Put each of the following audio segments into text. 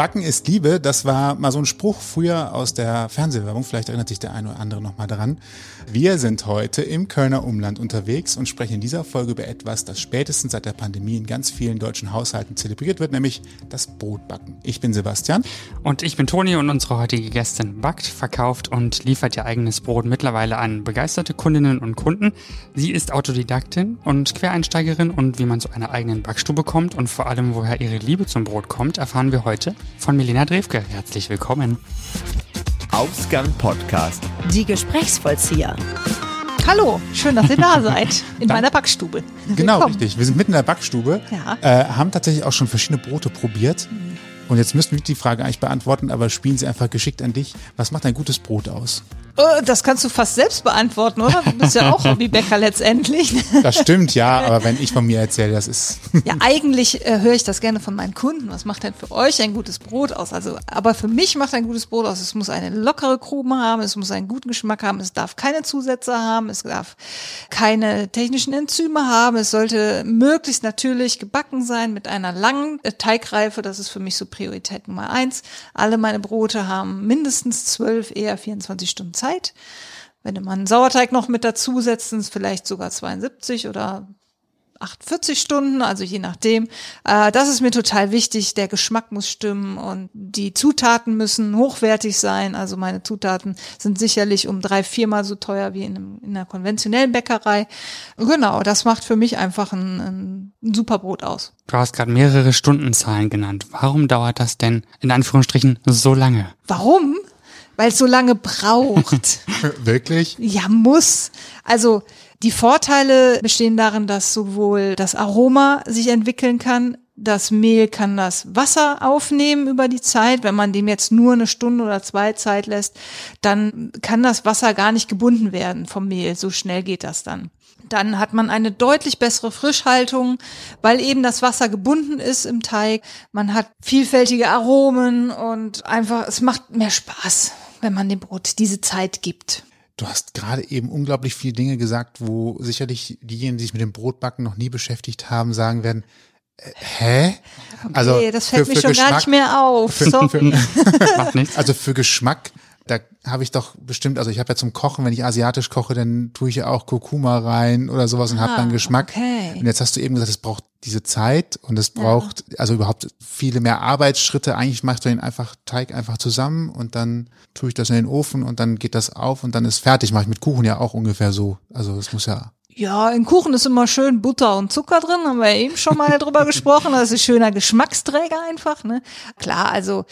Backen ist Liebe, das war mal so ein Spruch früher aus der Fernsehwerbung. Vielleicht erinnert sich der eine oder andere noch mal daran. Wir sind heute im Kölner Umland unterwegs und sprechen in dieser Folge über etwas, das spätestens seit der Pandemie in ganz vielen deutschen Haushalten zelebriert wird, nämlich das Brotbacken. Ich bin Sebastian. Und ich bin Toni und unsere heutige Gästin backt, verkauft und liefert ihr eigenes Brot mittlerweile an begeisterte Kundinnen und Kunden. Sie ist Autodidaktin und Quereinsteigerin und wie man zu einer eigenen Backstube kommt und vor allem woher ihre Liebe zum Brot kommt, erfahren wir heute von Melina Drewke. Herzlich willkommen. Ausgang Podcast. Die Gesprächsvollzieher. Hallo, schön, dass ihr da seid. In meiner Backstube. Genau, Willkommen. richtig. Wir sind mitten in der Backstube, Ja. äh, haben tatsächlich auch schon verschiedene Brote probiert. Und jetzt müssten wir die Frage eigentlich beantworten, aber spielen sie einfach geschickt an dich. Was macht ein gutes Brot aus? Äh, Das kannst du fast selbst beantworten, oder? Du bist ja auch Hobbybäcker letztendlich. Das stimmt, ja, aber wenn ich von mir erzähle, das ist. Ja, eigentlich äh, höre ich das gerne von meinen Kunden. Was macht denn für euch ein gutes Brot aus? Also, aber für mich macht ein gutes Brot aus. Es muss eine lockere Krume haben, es muss einen guten Geschmack haben, es darf keine Zusätze haben, es darf keine technischen Enzyme haben, es sollte möglichst natürlich gebacken sein mit einer langen äh, Teigreife. Das ist für mich so Priorität Nummer eins. Alle meine Brote haben mindestens zwölf, eher 24 Stunden Zeit. Wenn du mal einen Sauerteig noch mit dazu setzt, sind es vielleicht sogar 72 oder 48 Stunden, also je nachdem. Äh, das ist mir total wichtig. Der Geschmack muss stimmen und die Zutaten müssen hochwertig sein. Also meine Zutaten sind sicherlich um drei, viermal so teuer wie in, einem, in einer konventionellen Bäckerei. Genau, das macht für mich einfach ein, ein, ein super Brot aus. Du hast gerade mehrere Stundenzahlen genannt. Warum dauert das denn in Anführungsstrichen so lange? Warum? Weil es so lange braucht. Wirklich? Ja, muss. Also die Vorteile bestehen darin, dass sowohl das Aroma sich entwickeln kann, das Mehl kann das Wasser aufnehmen über die Zeit. Wenn man dem jetzt nur eine Stunde oder zwei Zeit lässt, dann kann das Wasser gar nicht gebunden werden vom Mehl. So schnell geht das dann. Dann hat man eine deutlich bessere Frischhaltung, weil eben das Wasser gebunden ist im Teig. Man hat vielfältige Aromen und einfach, es macht mehr Spaß, wenn man dem Brot diese Zeit gibt. Du hast gerade eben unglaublich viele Dinge gesagt, wo sicherlich diejenigen, die sich mit dem Brotbacken noch nie beschäftigt haben, sagen werden, äh, hä? Also Okay, das fällt für- mir für schon gar nicht mehr auf. Sorry. Macht nichts. Also für Geschmack, da habe ich doch bestimmt, also ich habe ja zum Kochen, wenn ich asiatisch koche, dann tue ich ja auch Kurkuma rein oder sowas und habe dann Geschmack. okay. Und jetzt hast du eben gesagt, es braucht diese Zeit und es braucht also überhaupt viele mehr Arbeitsschritte. Eigentlich machst du den einfach Teig einfach zusammen und dann tue ich das in den Ofen und dann geht das auf und dann ist fertig. Mache ich mit Kuchen ja auch ungefähr so. Also es muss ja Ja, in Kuchen ist immer schön Butter und Zucker drin, haben wir ja eben schon mal drüber gesprochen. Das ist ein schöner Geschmacksträger einfach, ne? Klar, also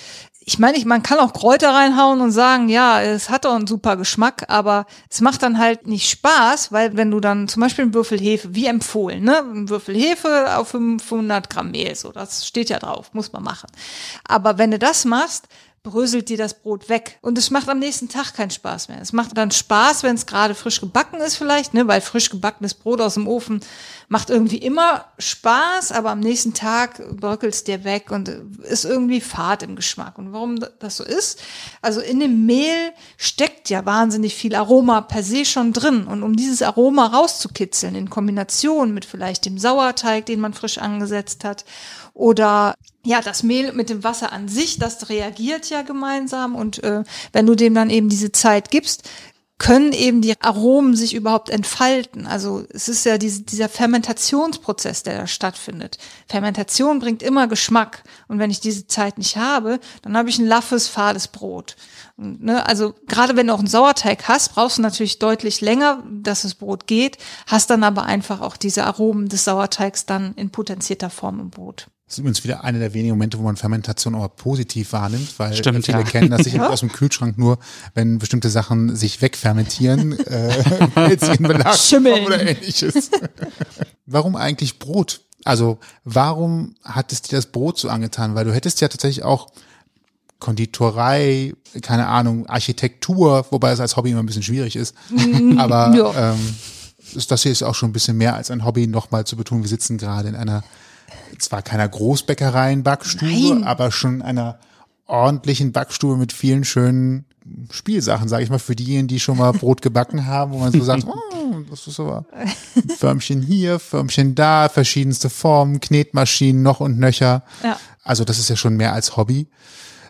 ich meine, ich, man kann auch Kräuter reinhauen und sagen, ja, es hat doch einen super Geschmack, aber es macht dann halt nicht Spaß, weil wenn du dann zum Beispiel einen Würfel Hefe, wie empfohlen, ne, ein Würfel Hefe auf 500 Gramm Mehl, so, das steht ja drauf, muss man machen. Aber wenn du das machst, bröselt dir das Brot weg. Und es macht am nächsten Tag keinen Spaß mehr. Es macht dann Spaß, wenn es gerade frisch gebacken ist vielleicht, ne, weil frisch gebackenes Brot aus dem Ofen macht irgendwie immer Spaß, aber am nächsten Tag bröckelt's dir weg und ist irgendwie fad im Geschmack. Und warum das so ist? Also in dem Mehl steckt ja wahnsinnig viel Aroma per se schon drin. Und um dieses Aroma rauszukitzeln in Kombination mit vielleicht dem Sauerteig, den man frisch angesetzt hat, oder ja, das Mehl mit dem Wasser an sich, das reagiert ja gemeinsam und äh, wenn du dem dann eben diese Zeit gibst, können eben die Aromen sich überhaupt entfalten. Also es ist ja diese, dieser Fermentationsprozess, der da stattfindet. Fermentation bringt immer Geschmack und wenn ich diese Zeit nicht habe, dann habe ich ein laffes, fades Brot. Und, ne, also gerade wenn du auch einen Sauerteig hast, brauchst du natürlich deutlich länger, dass das Brot geht, hast dann aber einfach auch diese Aromen des Sauerteigs dann in potenzierter Form im Brot. Das ist übrigens wieder einer der wenigen Momente, wo man Fermentation aber positiv wahrnimmt, weil Stimmt, viele ja. kennen das sicherlich aus dem Kühlschrank nur, wenn bestimmte Sachen sich wegfermentieren, äh, Schimmeln. oder ähnliches. warum eigentlich Brot? Also warum hat es dir das Brot so angetan? Weil du hättest ja tatsächlich auch Konditorei, keine Ahnung, Architektur, wobei es als Hobby immer ein bisschen schwierig ist. Aber ja. ähm, das hier ist auch schon ein bisschen mehr als ein Hobby, nochmal zu betonen. Wir sitzen gerade in einer, zwar keiner Großbäckereien-Backstube, Nein. aber schon einer ordentlichen Backstube mit vielen schönen Spielsachen, sage ich mal, für diejenigen, die schon mal Brot gebacken haben, wo man so sagt, oh, das ist so Förmchen hier, Förmchen da, verschiedenste Formen, Knetmaschinen noch und nöcher. Ja. Also das ist ja schon mehr als Hobby.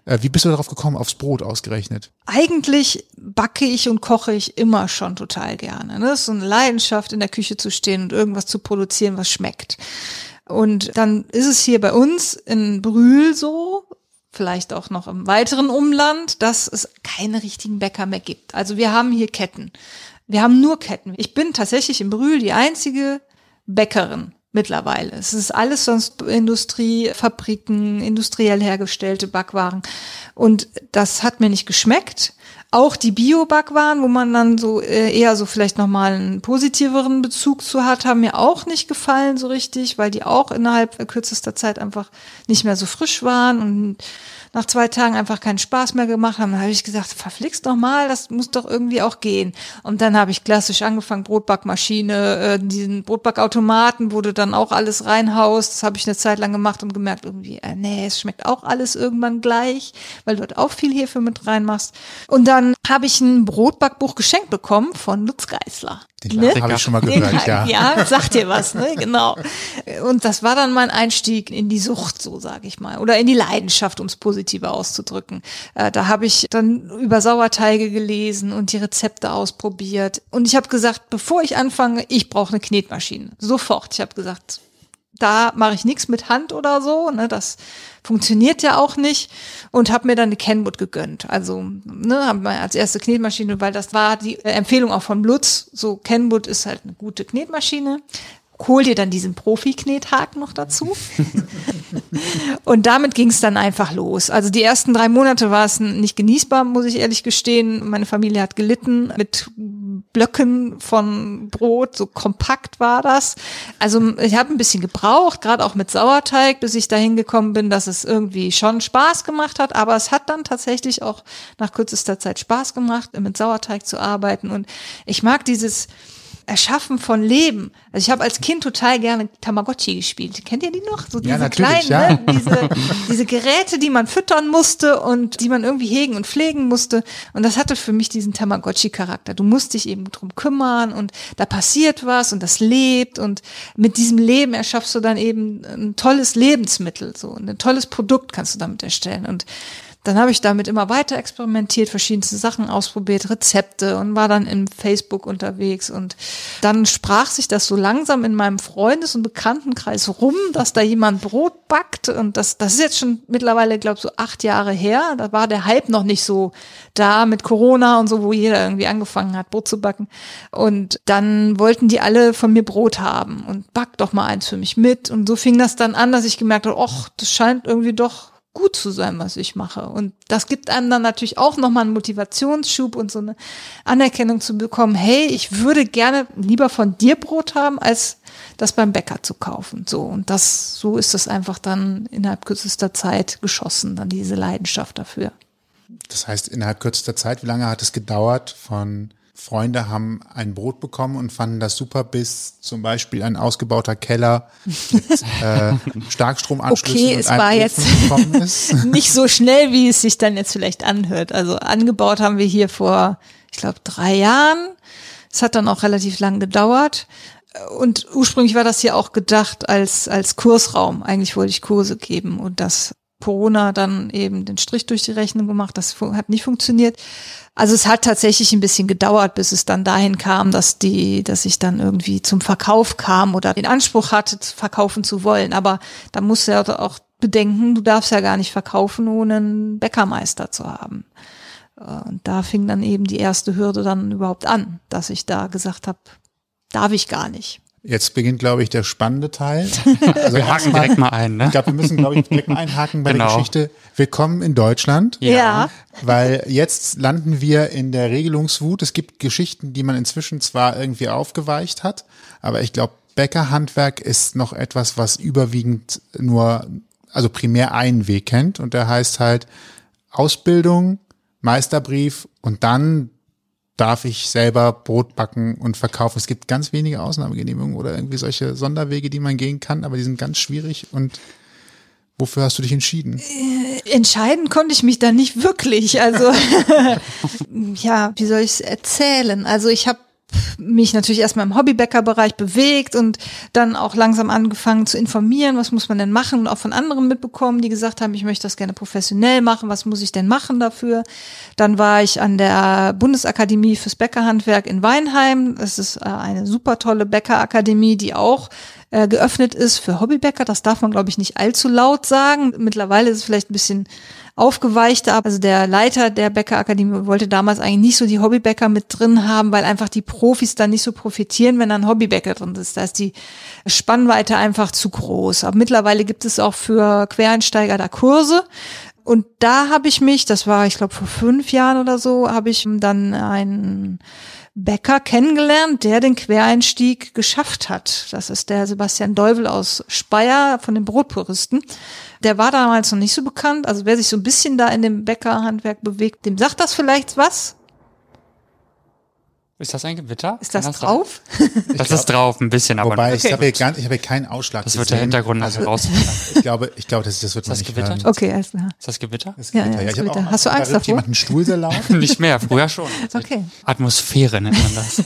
Äh, Wie bist du darauf gekommen, aufs Brot ausgerechnet? Eigentlich backe ich und koche ich immer schon total gerne. Ne? Das ist so eine Leidenschaft, in der Küche zu stehen und irgendwas zu produzieren, was schmeckt. Und dann ist es hier bei uns in Brühl so, vielleicht auch noch im weiteren Umland, dass es keine richtigen Bäcker mehr gibt. Also wir haben hier Ketten. Wir haben nur Ketten. Ich bin tatsächlich in Brühl die einzige Bäckerin mittlerweile. Es ist alles sonst Industrie, Fabriken, industriell hergestellte Backwaren. Und das hat mir nicht geschmeckt. Auch die Bio-Backwaren, wo man dann so äh, eher so vielleicht nochmal einen positiveren Bezug zu hat, haben mir auch nicht gefallen so richtig, weil die auch innerhalb kürzester Zeit einfach nicht mehr so frisch waren und nach zwei Tagen einfach keinen Spaß mehr gemacht haben. Dann habe ich gesagt, verflixt doch mal, das muss doch irgendwie auch gehen. Und dann habe ich klassisch angefangen, Brotbackmaschine, äh, diesen Brotbackautomaten, wo du dann auch alles reinhaust. Das habe ich eine Zeit lang gemacht und gemerkt, irgendwie, äh, nee, es schmeckt auch alles irgendwann gleich, weil du dort auch viel Hefe mit reinmachst. Und dann habe ich ein Brotbackbuch geschenkt bekommen von Lutz Geisler. Den Namen habe ich schon mal gehört, ja. Ja, sagt dir was, ne? Genau. Und das war dann mein Einstieg in die Sucht, so sage ich mal, oder in die Leidenschaft, um es positiver auszudrücken. Äh, da habe ich dann über Sauerteige gelesen und die Rezepte ausprobiert. Und ich habe gesagt, bevor ich anfange, ich brauche eine Knetmaschine. Sofort. Ich habe gesagt, da mache ich nichts mit Hand oder so, ne, das funktioniert ja auch nicht und habe mir dann eine Kenwood gegönnt. Also, ne, habe mir als erste Knetmaschine, weil das war die Empfehlung auch von Lutz, so Kenwood ist halt eine gute Knetmaschine. Hol dir dann diesen Profi-Knethaken noch dazu. und damit ging es dann einfach los. Also die ersten drei Monate war es nicht genießbar, muss ich ehrlich gestehen. Meine Familie hat gelitten mit Blöcken von Brot, so kompakt war das. Also ich habe ein bisschen gebraucht, gerade auch mit Sauerteig, bis ich dahin gekommen bin, dass es irgendwie schon Spaß gemacht hat. Aber es hat dann tatsächlich auch nach kürzester Zeit Spaß gemacht, mit Sauerteig zu arbeiten. Und ich mag dieses Erschaffen von Leben. Also ich habe als Kind total gerne Tamagotchi gespielt. Kennt ihr die noch? So diese Ja, kleinen, ja. ne? diese, diese Geräte, die man füttern musste und die man irgendwie hegen und pflegen musste. Und das hatte für mich diesen Tamagotchi-Charakter. Du musst dich eben drum kümmern und da passiert was und das lebt und mit diesem Leben erschaffst du dann eben ein tolles Lebensmittel, so und ein tolles Produkt kannst du damit erstellen. Und dann habe ich damit immer weiter experimentiert, verschiedenste Sachen ausprobiert, Rezepte und war dann im Facebook unterwegs. Und dann sprach sich das so langsam in meinem Freundes- und Bekanntenkreis rum, dass da jemand Brot backt. Und das, das ist jetzt schon mittlerweile, glaube ich, so acht Jahre her. Da war der Hype noch nicht so da mit Corona und so, wo jeder irgendwie angefangen hat, Brot zu backen. Und dann wollten die alle von mir Brot haben und back doch mal eins für mich mit. Und so fing das dann an, dass ich gemerkt habe, ach, das scheint irgendwie doch gut zu sein, was ich mache. Und das gibt einem dann natürlich auch nochmal einen Motivationsschub und so eine Anerkennung zu bekommen, hey, ich würde gerne lieber von dir Brot haben, als das beim Bäcker zu kaufen. So. Und das, so ist es einfach dann innerhalb kürzester Zeit geschossen, dann diese Leidenschaft dafür. Das heißt, innerhalb kürzester Zeit, wie lange hat es gedauert von Freunde haben ein Brot bekommen und fanden das super, bis zum Beispiel ein ausgebauter Keller mit äh, Starkstromanschlüssen Okay, und es war jetzt nicht so schnell, wie es sich dann jetzt vielleicht anhört. Also angebaut haben wir hier vor, ich glaube, drei Jahren. Es hat dann auch relativ lang gedauert. Und ursprünglich war das hier auch gedacht als, als Kursraum. Eigentlich wollte ich Kurse geben und das Corona dann eben den Strich durch die Rechnung gemacht. Das hat nicht funktioniert. Also es hat tatsächlich ein bisschen gedauert, bis es dann dahin kam, dass die, dass ich dann irgendwie zum Verkauf kam oder den Anspruch hatte, verkaufen zu wollen. Aber da musst du ja auch bedenken, du darfst ja gar nicht verkaufen, ohne einen Bäckermeister zu haben. Äh, Und da fing dann eben die erste Hürde dann überhaupt an, dass ich da gesagt habe, darf ich gar nicht. Jetzt beginnt, glaube ich, der spannende Teil. Also Wir haken direkt mal ein, Ich ne? glaube, wir müssen, glaube ich, direkt mal einhaken bei der Genau. Geschichte. Willkommen in Deutschland. Ja. Weil jetzt landen wir in der Regelungswut. Es gibt Geschichten, die man inzwischen zwar irgendwie aufgeweicht hat, aber ich glaube, Bäckerhandwerk ist noch etwas, was überwiegend nur, also primär einen Weg kennt. Und der heißt halt Ausbildung, Meisterbrief und dann darf ich selber Brot backen und verkaufen. Es gibt ganz wenige Ausnahmegenehmigungen oder irgendwie solche Sonderwege, die man gehen kann, aber die sind ganz schwierig. Und wofür hast du dich entschieden? Entscheiden konnte ich mich da nicht wirklich. Also ja, wie soll ich es erzählen? Also ich habe mich natürlich erstmal im Hobbybäckerbereich bewegt und dann auch langsam angefangen zu informieren, was muss man denn machen und auch von anderen mitbekommen, die gesagt haben, ich möchte das gerne professionell machen, was muss ich denn machen dafür? Dann war ich an der Bundesakademie fürs Bäckerhandwerk in Weinheim. Das ist äh, eine super tolle Bäckerakademie, die auch äh, geöffnet ist für Hobbybäcker. Das darf man, glaube ich, nicht allzu laut sagen. Mittlerweile ist es vielleicht ein bisschen aufgeweichter. Also der Leiter der Bäckerakademie wollte damals eigentlich nicht so die Hobbybäcker mit drin haben, weil einfach die Profis dann nicht so profitieren, wenn da ein Hobbybäcker drin ist. Da ist die Spannweite einfach zu groß. Aber mittlerweile gibt es auch für Quereinsteiger da Kurse. Und da habe ich mich, das war, ich glaube, vor fünf Jahren oder so, habe ich dann einen Bäcker kennengelernt, der den Quereinstieg geschafft hat. Das ist der Sebastian Deuvel aus Speyer von den Brotpuristen. Der war damals noch nicht so bekannt. Also wer sich so ein bisschen da in dem Bäckerhandwerk bewegt, dem sagt das vielleicht was. Ist das ein Gewitter? Ist das Kann drauf? Das ist drauf, ein bisschen, aber Wobei, noch- ich habe gar- ich habe hier keinen Ausschlag das wird der gesehen. Hintergrund Also, raus. ich glaube, ich glaube, das, das wird man das nicht gewittert? hören. Okay, alles klar. Ist das Gewitter? Das Ja, Gewitter. ja, ich das habe auch Gewitter. Hast du Angst davor? jemand einen Stuhl sehr laut. Nicht mehr, früher schon. Okay. Atmosphäre nennt man das.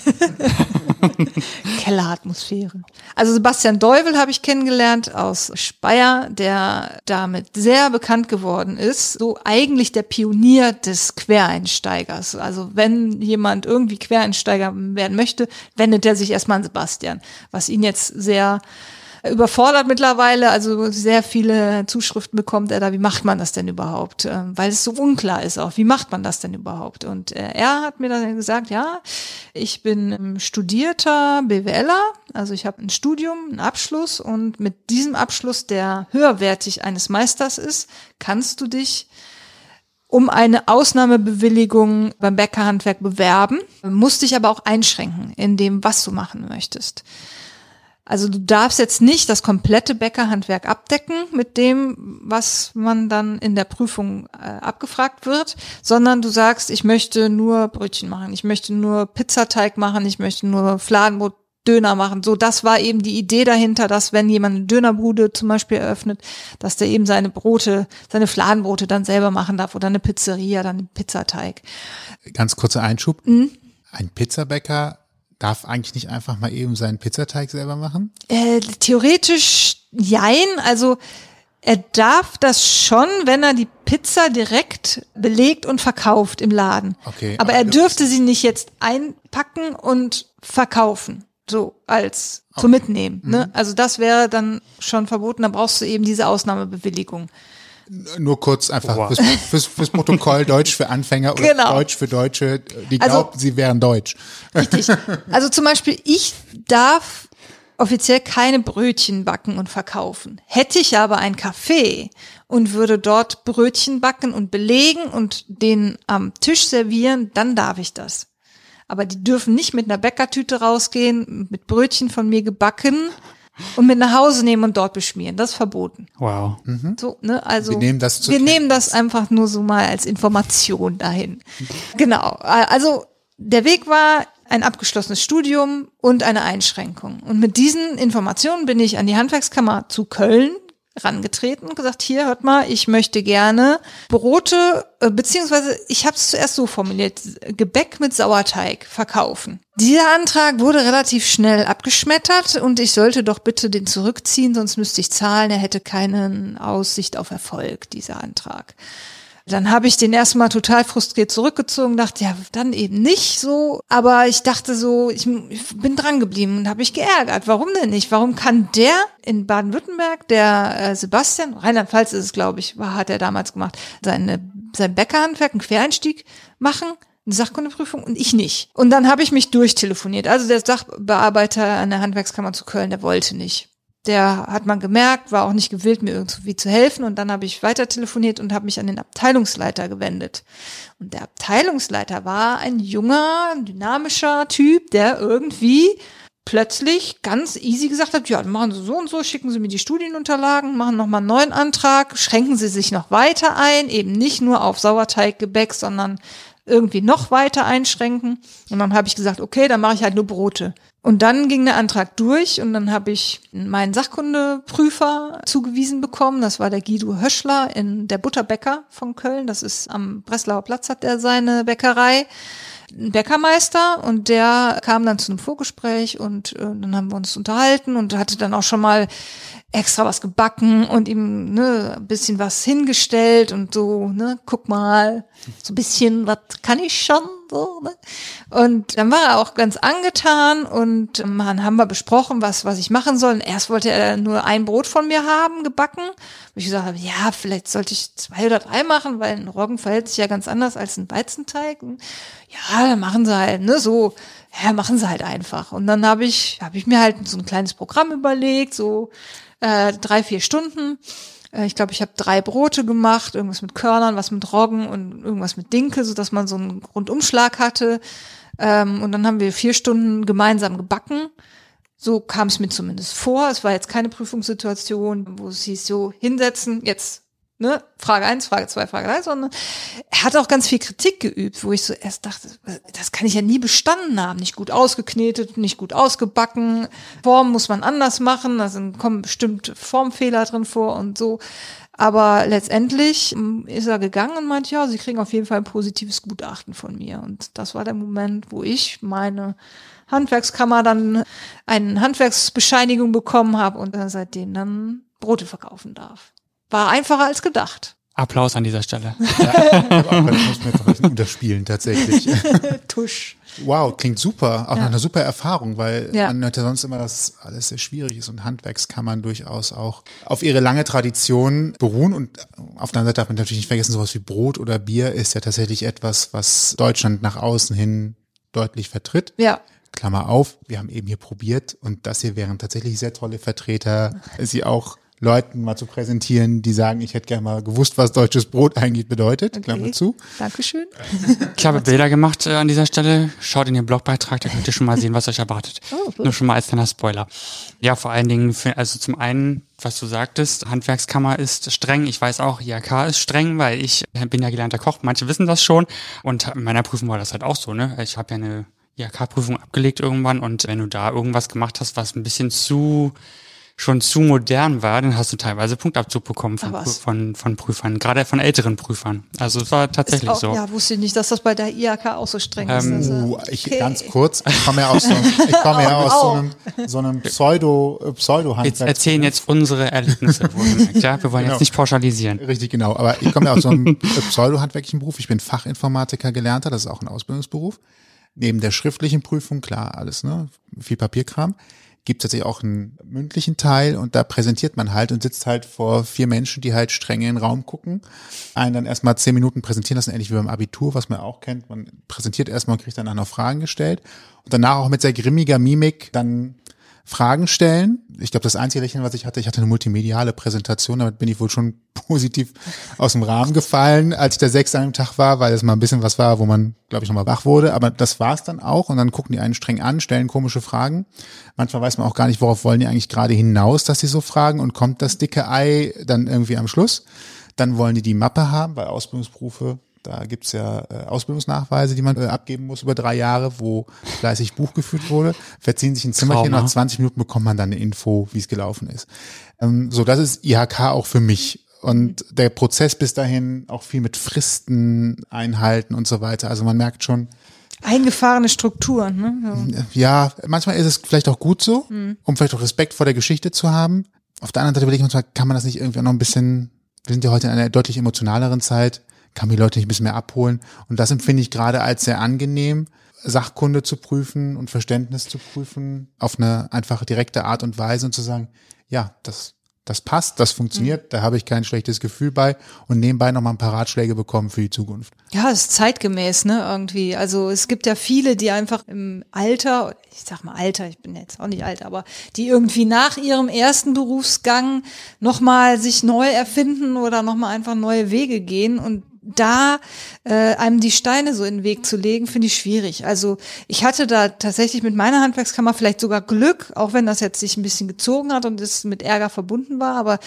Kelleratmosphäre. Also Sebastian Deuvel habe ich kennengelernt aus Speyer, der damit sehr bekannt geworden ist. So eigentlich der Pionier des Quereinsteigers. Also wenn jemand irgendwie Quereinsteiger werden möchte, wendet er sich erstmal an Sebastian. Was ihn jetzt sehr überfordert mittlerweile, also sehr viele Zuschriften bekommt er da, wie macht man das denn überhaupt? Ähm, Weil es so unklar ist auch, wie macht man das denn überhaupt? Und äh, er hat mir dann gesagt, ja, ich bin ähm, studierter BWLer, also ich habe ein Studium, einen Abschluss und mit diesem Abschluss, der höherwertig eines Meisters ist, kannst du dich um eine Ausnahmebewilligung beim Bäckerhandwerk bewerben, musst dich aber auch einschränken in dem, was du machen möchtest. Also du darfst jetzt nicht das komplette Bäckerhandwerk abdecken mit dem, was man dann in der Prüfung äh, abgefragt wird, sondern du sagst, ich möchte nur Brötchen machen, ich möchte nur Pizzateig machen, ich möchte nur Fladenbrot, Döner machen. So, das war eben die Idee dahinter, dass wenn jemand eine Dönerbude zum Beispiel eröffnet, dass der eben seine Brote, seine Fladenbrote dann selber machen darf oder eine Pizzeria, dann einen Pizzateig. Ganz kurzer Einschub. Mhm. Ein Pizzabäcker darf eigentlich nicht einfach mal eben seinen Pizzateig selber machen? Äh, theoretisch jein, also er darf das schon, wenn er die Pizza direkt belegt und verkauft im Laden. Okay, Aber aber er dürfte sie nicht jetzt einpacken und verkaufen. So als zum Mitnehmen. Ne? Mhm. Also das wäre dann schon verboten. Da brauchst du eben diese Ausnahmebewilligung. Nur kurz einfach Wow. fürs, fürs, fürs Protokoll Deutsch für Anfänger oder Genau. Deutsch für Deutsche, die Also- glauben, sie wären Deutsch. Richtig. Also zum Beispiel, ich darf offiziell keine Brötchen backen und verkaufen. Hätte ich aber ein Café und würde dort Brötchen backen und belegen und den am Tisch servieren, dann darf ich das. Aber die dürfen nicht mit einer Bäckertüte rausgehen, mit Brötchen von mir gebacken und mit nach Hause nehmen und dort beschmieren. Das ist verboten. Wow. So, ne, also Wir nehmen das wir nehmen das einfach nur so mal als Information dahin. Genau. Also der Weg war ein abgeschlossenes Studium und eine Einschränkung. Und mit diesen Informationen bin ich an die Handwerkskammer zu Köln rangetreten und gesagt, hier hört mal, ich möchte gerne Brote, äh, beziehungsweise ich habe es zuerst so formuliert, Gebäck mit Sauerteig verkaufen. Dieser Antrag wurde relativ schnell abgeschmettert und ich sollte doch bitte den zurückziehen, sonst müsste ich zahlen. Er hätte keine Aussicht auf Erfolg, dieser Antrag. Dann habe ich den erstmal total frustriert zurückgezogen, dachte, ja, dann eben nicht so. Aber ich dachte so, ich, ich bin dran geblieben und habe mich geärgert. Warum denn nicht? Warum kann der in Baden-Württemberg, der äh, Sebastian, Rheinland-Pfalz ist es, glaube ich, war, hat er damals gemacht, seine, sein Bäckerhandwerk, einen Quereinstieg machen? eine Sachkundeprüfung und ich nicht. Und dann habe ich mich durchtelefoniert. Also der Sachbearbeiter an der Handwerkskammer zu Köln, der wollte nicht. Der hat man gemerkt, war auch nicht gewillt, mir irgendwie zu helfen. Und dann habe ich weiter telefoniert und habe mich an den Abteilungsleiter gewendet. Und der Abteilungsleiter war ein junger, dynamischer Typ, der irgendwie plötzlich ganz easy gesagt hat, ja, machen Sie so und so, schicken Sie mir die Studienunterlagen, machen nochmal einen neuen Antrag, schränken Sie sich noch weiter ein, eben nicht nur auf Sauerteiggebäck, sondern irgendwie noch weiter einschränken. Und dann habe ich gesagt, okay, dann mache ich halt nur Brote. Und dann ging der Antrag durch und dann habe ich meinen Sachkundeprüfer zugewiesen bekommen. Das war der Guido Höschler in der Butterbäcker von Köln. Das ist am Breslauer Platz hat er seine Bäckerei. Ein Bäckermeister und der kam dann zu einem Vorgespräch und äh, dann haben wir uns unterhalten und hatte dann auch schon mal extra was gebacken und ihm ne, ein bisschen was hingestellt und so, ne, guck mal, so ein bisschen, was kann ich schon, so, ne? Und dann war er auch ganz angetan und dann haben wir besprochen, was, was ich machen soll. Und erst wollte er nur ein Brot von mir haben, gebacken. Und ich gesagt habe, ja, vielleicht sollte ich zwei oder drei machen, weil ein Roggen verhält sich ja ganz anders als ein Weizenteig. Ja, dann machen sie halt, ne, so, ja, machen sie halt einfach. Und dann habe ich, habe ich mir halt so ein kleines Programm überlegt, so, äh, drei, vier Stunden. Äh, ich glaube, ich habe drei Brote gemacht, irgendwas mit Körnern, was mit Roggen und irgendwas mit Dinkel, so dass man so einen Rundumschlag hatte. Ähm, und dann haben wir vier Stunden gemeinsam gebacken. So kam es mir zumindest vor. Es war jetzt keine Prüfungssituation, wo es hieß, so hinsetzen, jetzt ne, Frage eins, Frage zwei, Frage drei, sondern er hat auch ganz viel Kritik geübt, wo ich so erst dachte, das kann ich ja nie bestanden haben. Nicht gut ausgeknetet, nicht gut ausgebacken. Form muss man anders machen, da sind, kommen bestimmt Formfehler drin vor und so. Aber letztendlich hm, ist er gegangen und meinte, ja, sie kriegen auf jeden Fall ein positives Gutachten von mir. Und das war der Moment, wo ich meine Handwerkskammer dann eine Handwerksbescheinigung bekommen habe und seitdem dann Brote verkaufen darf. War einfacher als gedacht. Applaus an dieser Stelle. Ja, aber das muss man jetzt ein bisschen unterspielen, tatsächlich. Tusch. Wow, klingt super. Auch Ja. noch eine super Erfahrung, weil Ja. man hört ja sonst immer, dass alles sehr schwierig ist und Handwerkskammern durchaus auch auf ihre lange Tradition beruhen. Und auf der anderen Seite darf man natürlich nicht vergessen, sowas wie Brot oder Bier ist ja tatsächlich etwas, was Deutschland nach außen hin deutlich vertritt. Ja. Klammer auf, wir haben eben hier probiert und das hier wären tatsächlich sehr tolle Vertreter, sie auch Leuten mal zu präsentieren, die sagen, ich hätte gerne mal gewusst, was deutsches Brot eigentlich bedeutet. Klammer zu. Dankeschön. Ich habe Bilder gemacht äh, an dieser Stelle. Schaut in den Blogbeitrag, da könnt ihr schon mal sehen, was euch erwartet. Oh. Nur schon mal als kleiner Spoiler. Ja, vor allen Dingen, für, also zum einen, was du sagtest, Handwerkskammer ist streng. Ich weiß auch, IHK ist streng, weil ich bin ja gelernter Koch. Manche wissen das schon. Und in meiner Prüfung war das halt auch so, ne? Ich habe ja eine IHK-Prüfung abgelegt irgendwann und wenn du da irgendwas gemacht hast, was ein bisschen zu schon zu modern war, dann hast du teilweise Punktabzug bekommen von, Ach. Prü- von, von Prüfern, gerade von älteren Prüfern. Also es war Ist tatsächlich auch, so. Ja, wusste ich nicht, dass das bei der IHK auch so streng ist. Ähm, Also, Uh, ich okay. ganz kurz, ich komme ja aus so, ich komme ja aus so einem, so einem Pseudo äh, Pseudo Jetzt erzählen jetzt unsere Erlebnisse, ja. Wir wollen Genau. jetzt nicht pauschalisieren. Richtig, genau. Aber ich komme ja aus so einem äh, pseudo-handwerklichen Beruf. Ich bin Fachinformatiker gelernter, das ist auch ein Ausbildungsberuf. Neben der schriftlichen Prüfung, klar, alles, ne? Viel Papierkram. Gibt tatsächlich auch einen mündlichen Teil und da präsentiert man halt und sitzt halt vor vier Menschen, die halt streng in den Raum gucken. Einen dann erstmal zehn Minuten präsentieren lassen, ähnlich wie beim Abitur, was man auch kennt. Man präsentiert erstmal und kriegt dann auch noch Fragen gestellt. Und danach auch mit sehr grimmiger Mimik dann Fragen stellen. Ich glaube, das einzige Lächeln, was ich hatte, ich hatte eine multimediale Präsentation, damit bin ich wohl schon positiv aus dem Rahmen gefallen, als ich der Sechste an dem Tag war, weil es mal ein bisschen was war, wo man, glaube ich, nochmal wach wurde. Aber das war's dann auch. Und dann gucken die einen streng an, stellen komische Fragen. Manchmal weiß man auch gar nicht, worauf wollen die eigentlich gerade hinaus, dass sie so fragen. Und kommt das dicke Ei dann irgendwie am Schluss? Dann wollen die die Mappe haben, weil Ausbildungsberufe, da gibt's ja äh, Ausbildungsnachweise, die man äh, abgeben muss über drei Jahre, wo fleißig Buch geführt wurde. Verziehen sich ein Zimmerchen, Trauma. nach 20 Minuten bekommt man dann eine Info, wie es gelaufen ist. Ähm, so, das ist IHK auch für mich. Und der Prozess bis dahin auch viel mit Fristen einhalten und so weiter. Also man merkt schon, Eingefahrene Strukturen. Ne? ja, manchmal ist es vielleicht auch gut so, um vielleicht auch Respekt vor der Geschichte zu haben. Auf der anderen Seite überlege ich manchmal, kann man das nicht irgendwie auch noch ein bisschen, wir sind ja heute in einer deutlich emotionaleren Zeit, kann die Leute nicht ein bisschen mehr abholen. Und das empfinde ich gerade als sehr angenehm, Sachkunde zu prüfen und Verständnis zu prüfen auf eine einfache, direkte Art und Weise und zu sagen, ja, das, das passt, das funktioniert, da habe ich kein schlechtes Gefühl bei und nebenbei nochmal ein paar Ratschläge bekommen für die Zukunft. Ja, es ist zeitgemäß, ne, irgendwie. Also es gibt ja viele, die einfach im Alter, ich sag mal Alter, ich bin jetzt auch nicht alt, aber die irgendwie nach ihrem ersten Berufsgang nochmal sich neu erfinden oder nochmal einfach neue Wege gehen und da äh, einem die Steine so in den Weg zu legen, finde ich schwierig. Also ich hatte da tatsächlich mit meiner Handwerkskammer vielleicht sogar Glück, auch wenn das jetzt sich ein bisschen gezogen hat und es mit Ärger verbunden war, aber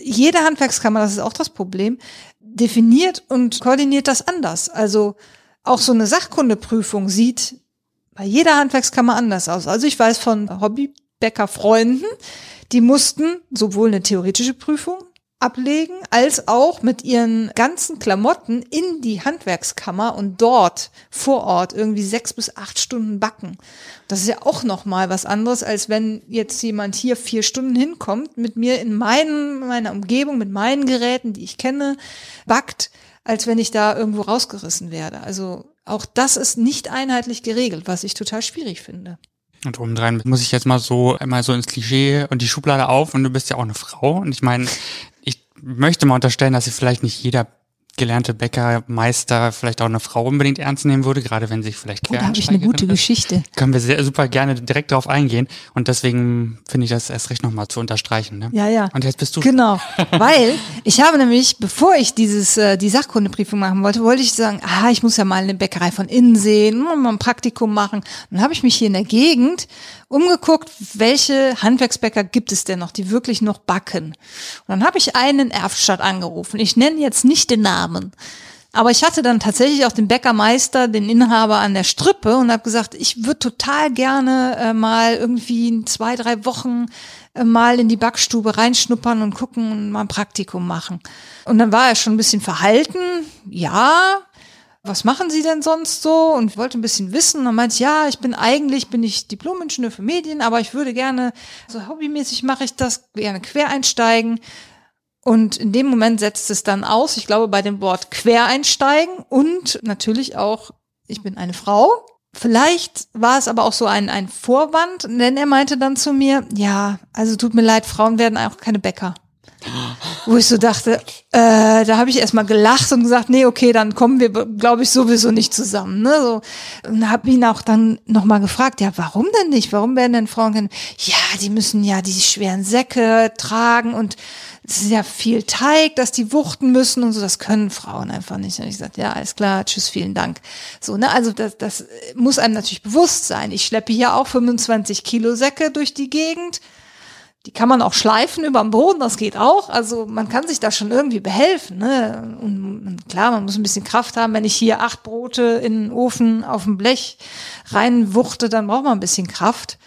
jede Handwerkskammer, das ist auch das Problem, definiert und koordiniert das anders. Also auch so eine Sachkundeprüfung sieht bei jeder Handwerkskammer anders aus. Also ich weiß von Hobbybäckerfreunden, die mussten sowohl eine theoretische Prüfung ablegen, als auch mit ihren ganzen Klamotten in die Handwerkskammer und dort vor Ort irgendwie sechs bis acht Stunden backen. Das ist ja auch noch mal was anderes, als wenn jetzt jemand hier vier Stunden hinkommt, mit mir in meinen, meiner Umgebung, mit meinen Geräten, die ich kenne, backt, als wenn ich da irgendwo rausgerissen werde. Also auch das ist nicht einheitlich geregelt, was ich total schwierig finde. Und obendrein muss ich jetzt mal so einmal so ins Klischee und die Schublade auf und du bist ja auch eine Frau. Und ich meine, ich möchte mal unterstellen, dass sie vielleicht nicht jeder gelernte Bäckermeister vielleicht auch eine Frau unbedingt ernst nehmen würde, gerade wenn sich vielleicht Oh, da habe ich eine gute ist. Geschichte. Können wir sehr super gerne direkt darauf eingehen und deswegen finde ich das erst recht nochmal zu unterstreichen. Ne? Ja, ja. Und jetzt bist du Genau, weil ich habe nämlich, bevor ich dieses äh, die Sachkundeprüfung machen wollte, wollte ich sagen, ah, ich muss ja mal eine Bäckerei von innen sehen, mal ein Praktikum machen. Dann habe ich mich hier in der Gegend umgeguckt, welche Handwerksbäcker gibt es denn noch, die wirklich noch backen. Und dann habe ich einen in Erftstadt angerufen. Ich nenne jetzt nicht den Namen. Aber ich hatte dann tatsächlich auch den Bäckermeister, den Inhaber an der Strippe und habe gesagt, ich würde total gerne äh, mal irgendwie in zwei, drei Wochen äh, mal in die Backstube reinschnuppern und gucken und mal ein Praktikum machen. Und dann war er schon ein bisschen verhalten. Ja, was machen Sie denn sonst so? Und wollte ein bisschen wissen. Und dann meinte ich, ja, ich bin eigentlich, bin ich Diplom-Ingenieur für Medien, aber ich würde gerne, so hobbymäßig mache ich das, gerne quer einsteigen. Und in dem Moment setzt es dann aus, ich glaube, bei dem Wort Quereinsteigen und natürlich auch, ich bin eine Frau. Vielleicht war es aber auch so ein, ein Vorwand, denn er meinte dann zu mir, ja, also tut mir leid, Frauen werden auch keine Bäcker. Wo ich so dachte, äh, da habe ich erstmal gelacht und gesagt, nee, okay, dann kommen wir, glaube ich, sowieso nicht zusammen. Ne? So, und habe ihn auch dann nochmal gefragt, ja, warum denn nicht? Warum werden denn Frauen? Ja, die müssen ja die schweren Säcke tragen und es ist ja viel Teig, dass die wuchten müssen und so, das können Frauen einfach nicht. Und ich gesagt, ja, alles klar, tschüss, vielen Dank. So, ne, also das, das muss einem natürlich bewusst sein. Ich schleppe hier auch 25 Kilo Säcke durch die Gegend. Die kann man auch schleifen über dem Boden, das geht auch. Also man kann sich da schon irgendwie behelfen. Ne? Und klar, man muss ein bisschen Kraft haben. Wenn ich hier acht Brote in den Ofen auf dem Blech reinwuchte, dann braucht man ein bisschen Kraft.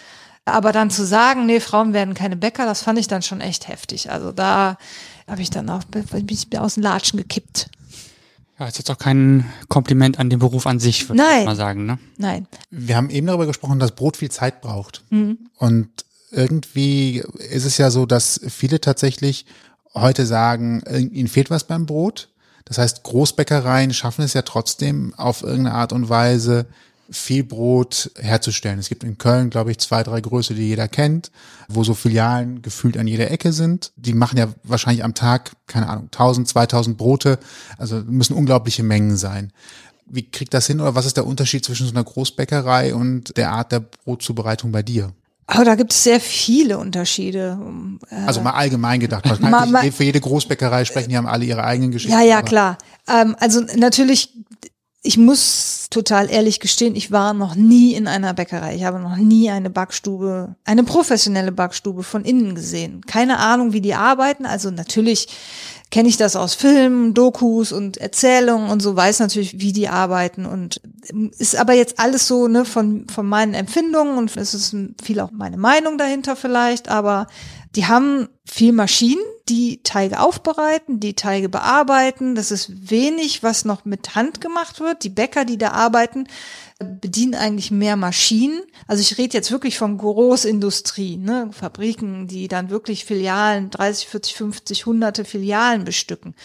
Aber dann zu sagen, nee, Frauen werden keine Bäcker, das fand ich dann schon echt heftig. Also da habe ich dann auch bin ich aus den Latschen gekippt. Ja, ist jetzt auch kein Kompliment an den Beruf an sich, würde Nein. ich mal sagen. Ne? Nein. Wir haben eben darüber gesprochen, dass Brot viel Zeit braucht. Und irgendwie ist es ja so, dass viele tatsächlich heute sagen, ihnen fehlt was beim Brot. Das heißt, Großbäckereien schaffen es ja trotzdem auf irgendeine Art und Weise, viel Brot herzustellen. Es gibt in Köln, glaube ich, zwei, drei Größe, die jeder kennt, wo so Filialen gefühlt an jeder Ecke sind. Die machen ja wahrscheinlich am Tag, keine Ahnung, 1000, 2000 Brote. Also müssen unglaubliche Mengen sein. Wie kriegt das hin oder was ist der Unterschied zwischen so einer Großbäckerei und der Art der Brotzubereitung bei dir? Aber da gibt es sehr viele Unterschiede. Also mal allgemein gedacht. Äh, Ma- ma- Für jede Großbäckerei sprechen, die haben alle ihre eigenen Geschichten. Ja, ja, klar. Ähm, also natürlich, ich muss total ehrlich gestehen, ich war noch nie in einer Bäckerei. Ich habe noch nie eine Backstube, eine professionelle Backstube von innen gesehen. Keine Ahnung, wie die arbeiten. Also natürlich kenne ich das aus Filmen, Dokus und Erzählungen und so, weiß natürlich, wie die arbeiten und ist aber jetzt alles so ne, von, von meinen Empfindungen und es ist viel auch meine Meinung dahinter vielleicht, aber die haben viel Maschinen, die Teige aufbereiten, die Teige bearbeiten. Das ist wenig, was noch mit Hand gemacht wird. Die Bäcker, die da arbeiten, bedienen eigentlich mehr Maschinen. Also ich rede jetzt wirklich von Großindustrie, ne? Fabriken, die dann wirklich Filialen, 30, 40, 50, hunderte Filialen bestücken.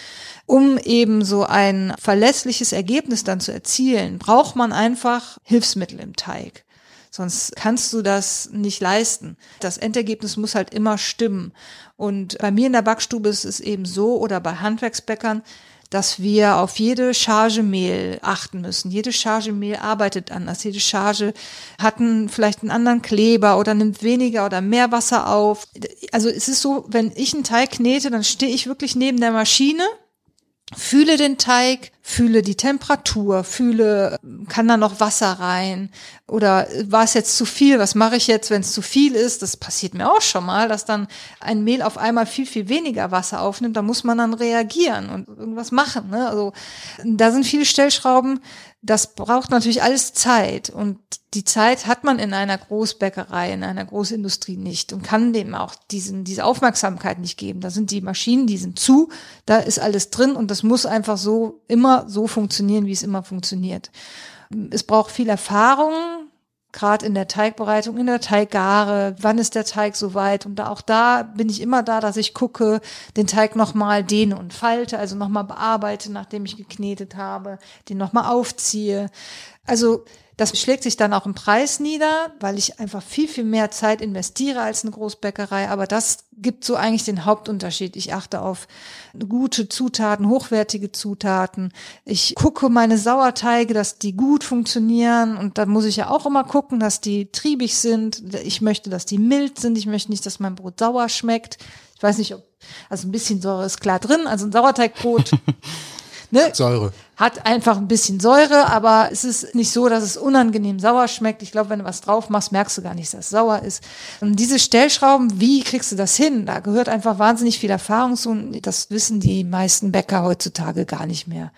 Um eben so ein verlässliches Ergebnis dann zu erzielen, braucht man einfach Hilfsmittel im Teig. Sonst kannst du das nicht leisten. Das Endergebnis muss halt immer stimmen. Und bei mir in der Backstube ist es eben so oder bei Handwerksbäckern, dass wir auf jede Charge Mehl achten müssen. Jede Charge Mehl arbeitet anders. Jede Charge hat einen, vielleicht einen anderen Kleber oder nimmt weniger oder mehr Wasser auf. Also es ist so, wenn ich einen Teig knete, dann stehe ich wirklich neben der Maschine fühle den Teig, fühle die Temperatur, fühle, kann da noch Wasser rein oder war es jetzt zu viel? Was mache ich jetzt, wenn es zu viel ist? Das passiert mir auch schon mal, dass dann ein Mehl auf einmal viel, viel weniger Wasser aufnimmt. Da muss man dann reagieren und irgendwas machen. Ne? Also da sind viele Stellschrauben. Das braucht natürlich alles Zeit und die Zeit hat man in einer Großbäckerei, in einer Großindustrie nicht und kann dem auch diesen, diese Aufmerksamkeit nicht geben. Da sind die Maschinen, die sind zu, da ist alles drin und das muss einfach so immer so funktionieren, wie es immer funktioniert. Es braucht viel Erfahrung, gerade in der Teigbereitung, in der Teiggare, wann ist der Teig soweit? Und da, auch da bin ich immer da, dass ich gucke, den Teig nochmal dehne und falte, also nochmal bearbeite, nachdem ich geknetet habe, den nochmal aufziehe. Also das schlägt sich dann auch im Preis nieder, weil ich einfach viel, viel mehr Zeit investiere als eine Großbäckerei. Aber das gibt so eigentlich den Hauptunterschied. Ich achte auf gute Zutaten, hochwertige Zutaten. Ich gucke meine Sauerteige, dass die gut funktionieren. Und da muss ich ja auch immer gucken, dass die triebig sind. Ich möchte, dass die mild sind. Ich möchte nicht, dass mein Brot sauer schmeckt. Ich weiß nicht, ob, also ein bisschen Säure ist klar drin. Also ein Sauerteigbrot Ne? Säure. Hat einfach ein bisschen Säure, aber es ist nicht so, dass es unangenehm sauer schmeckt. Ich glaube, wenn du was drauf machst, merkst du gar nicht, dass es sauer ist. Und diese Stellschrauben, wie kriegst du das hin? Da gehört einfach wahnsinnig viel Erfahrung zu und das wissen die meisten Bäcker heutzutage gar nicht mehr.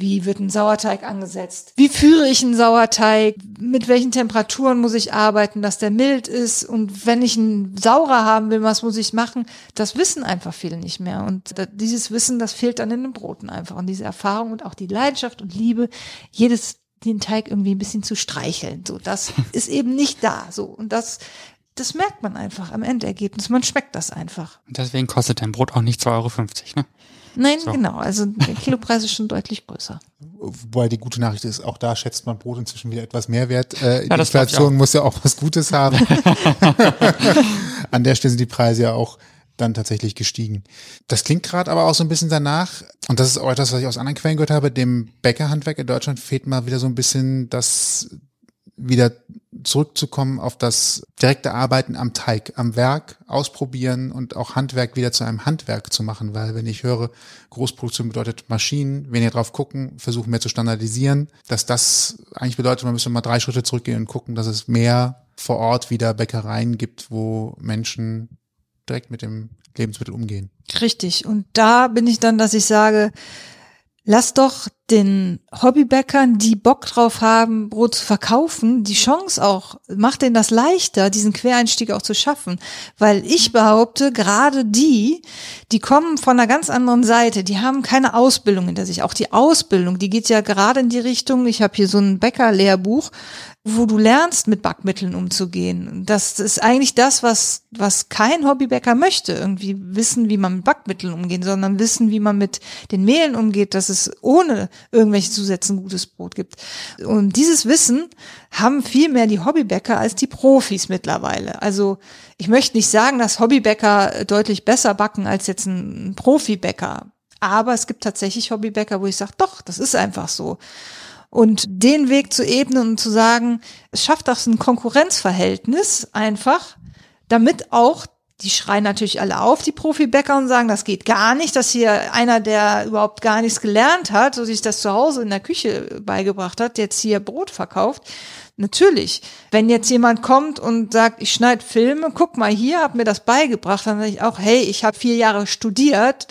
Wie wird ein Sauerteig angesetzt? Wie führe ich einen Sauerteig? Mit welchen Temperaturen muss ich arbeiten, dass der mild ist? Und wenn ich einen saurer haben will, was muss ich machen? Das wissen einfach viele nicht mehr. Und dieses Wissen, das fehlt dann in den Broten einfach. Und diese Erfahrung und auch die Leidenschaft und Liebe, jedes den Teig irgendwie ein bisschen zu streicheln. So, das ist eben nicht da. So, und das das merkt man einfach am Endergebnis. Man schmeckt das einfach. Und deswegen kostet dein Brot auch nicht 2,50 Euro, ne? Nein, so. genau. Also der Kilopreis ist schon deutlich größer. Wobei die gute Nachricht ist, auch da schätzt man Brot inzwischen wieder etwas mehr wert. Äh, ja, die Inflation muss ja auch was Gutes haben. An der Stelle sind die Preise ja auch dann tatsächlich gestiegen. Das klingt gerade aber auch so ein bisschen danach, und das ist auch etwas, was ich aus anderen Quellen gehört habe, dem Bäckerhandwerk in Deutschland fehlt mal wieder so ein bisschen das wieder zurückzukommen auf das direkte Arbeiten am Teig, am Werk, ausprobieren und auch Handwerk wieder zu einem Handwerk zu machen, weil wenn ich höre, Großproduktion bedeutet Maschinen, wenn ihr drauf gucken, versuchen mehr zu standardisieren, dass das eigentlich bedeutet, man müsste mal drei Schritte zurückgehen und gucken, dass es mehr vor Ort wieder Bäckereien gibt, wo Menschen direkt mit dem Lebensmittel umgehen. Richtig. Und da bin ich dann, dass ich sage, lass doch den Hobbybäckern, die Bock drauf haben, Brot zu verkaufen, die Chance auch, macht denen das leichter, diesen Quereinstieg auch zu schaffen. Weil ich behaupte, gerade die, die kommen von einer ganz anderen Seite, die haben keine Ausbildung hinter sich. Auch die Ausbildung, die geht ja gerade in die Richtung, ich habe hier so ein Bäckerlehrbuch, wo du lernst, mit Backmitteln umzugehen. Das ist eigentlich das, was, was kein Hobbybäcker möchte. Irgendwie wissen, wie man mit Backmitteln umgeht, sondern wissen, wie man mit den Mehlen umgeht, dass es ohne irgendwelche Zusätze ein gutes Brot gibt. Und dieses Wissen haben viel mehr die Hobbybäcker als die Profis mittlerweile. Also ich möchte nicht sagen, dass Hobbybäcker deutlich besser backen als jetzt ein Profibäcker. Aber es gibt tatsächlich Hobbybäcker, wo ich sage, doch, das ist einfach so. Und den Weg zu ebnen und zu sagen, es schafft das ein Konkurrenzverhältnis einfach, damit auch die schreien natürlich alle auf, die Profibäcker, und sagen, das geht gar nicht, dass hier einer, der überhaupt gar nichts gelernt hat, so sich das zu Hause in der Küche beigebracht hat, jetzt hier Brot verkauft. Natürlich, wenn jetzt jemand kommt und sagt, ich schneide Filme, guck mal hier, hab mir das beigebracht, dann sage ich auch, hey, ich habe vier Jahre studiert,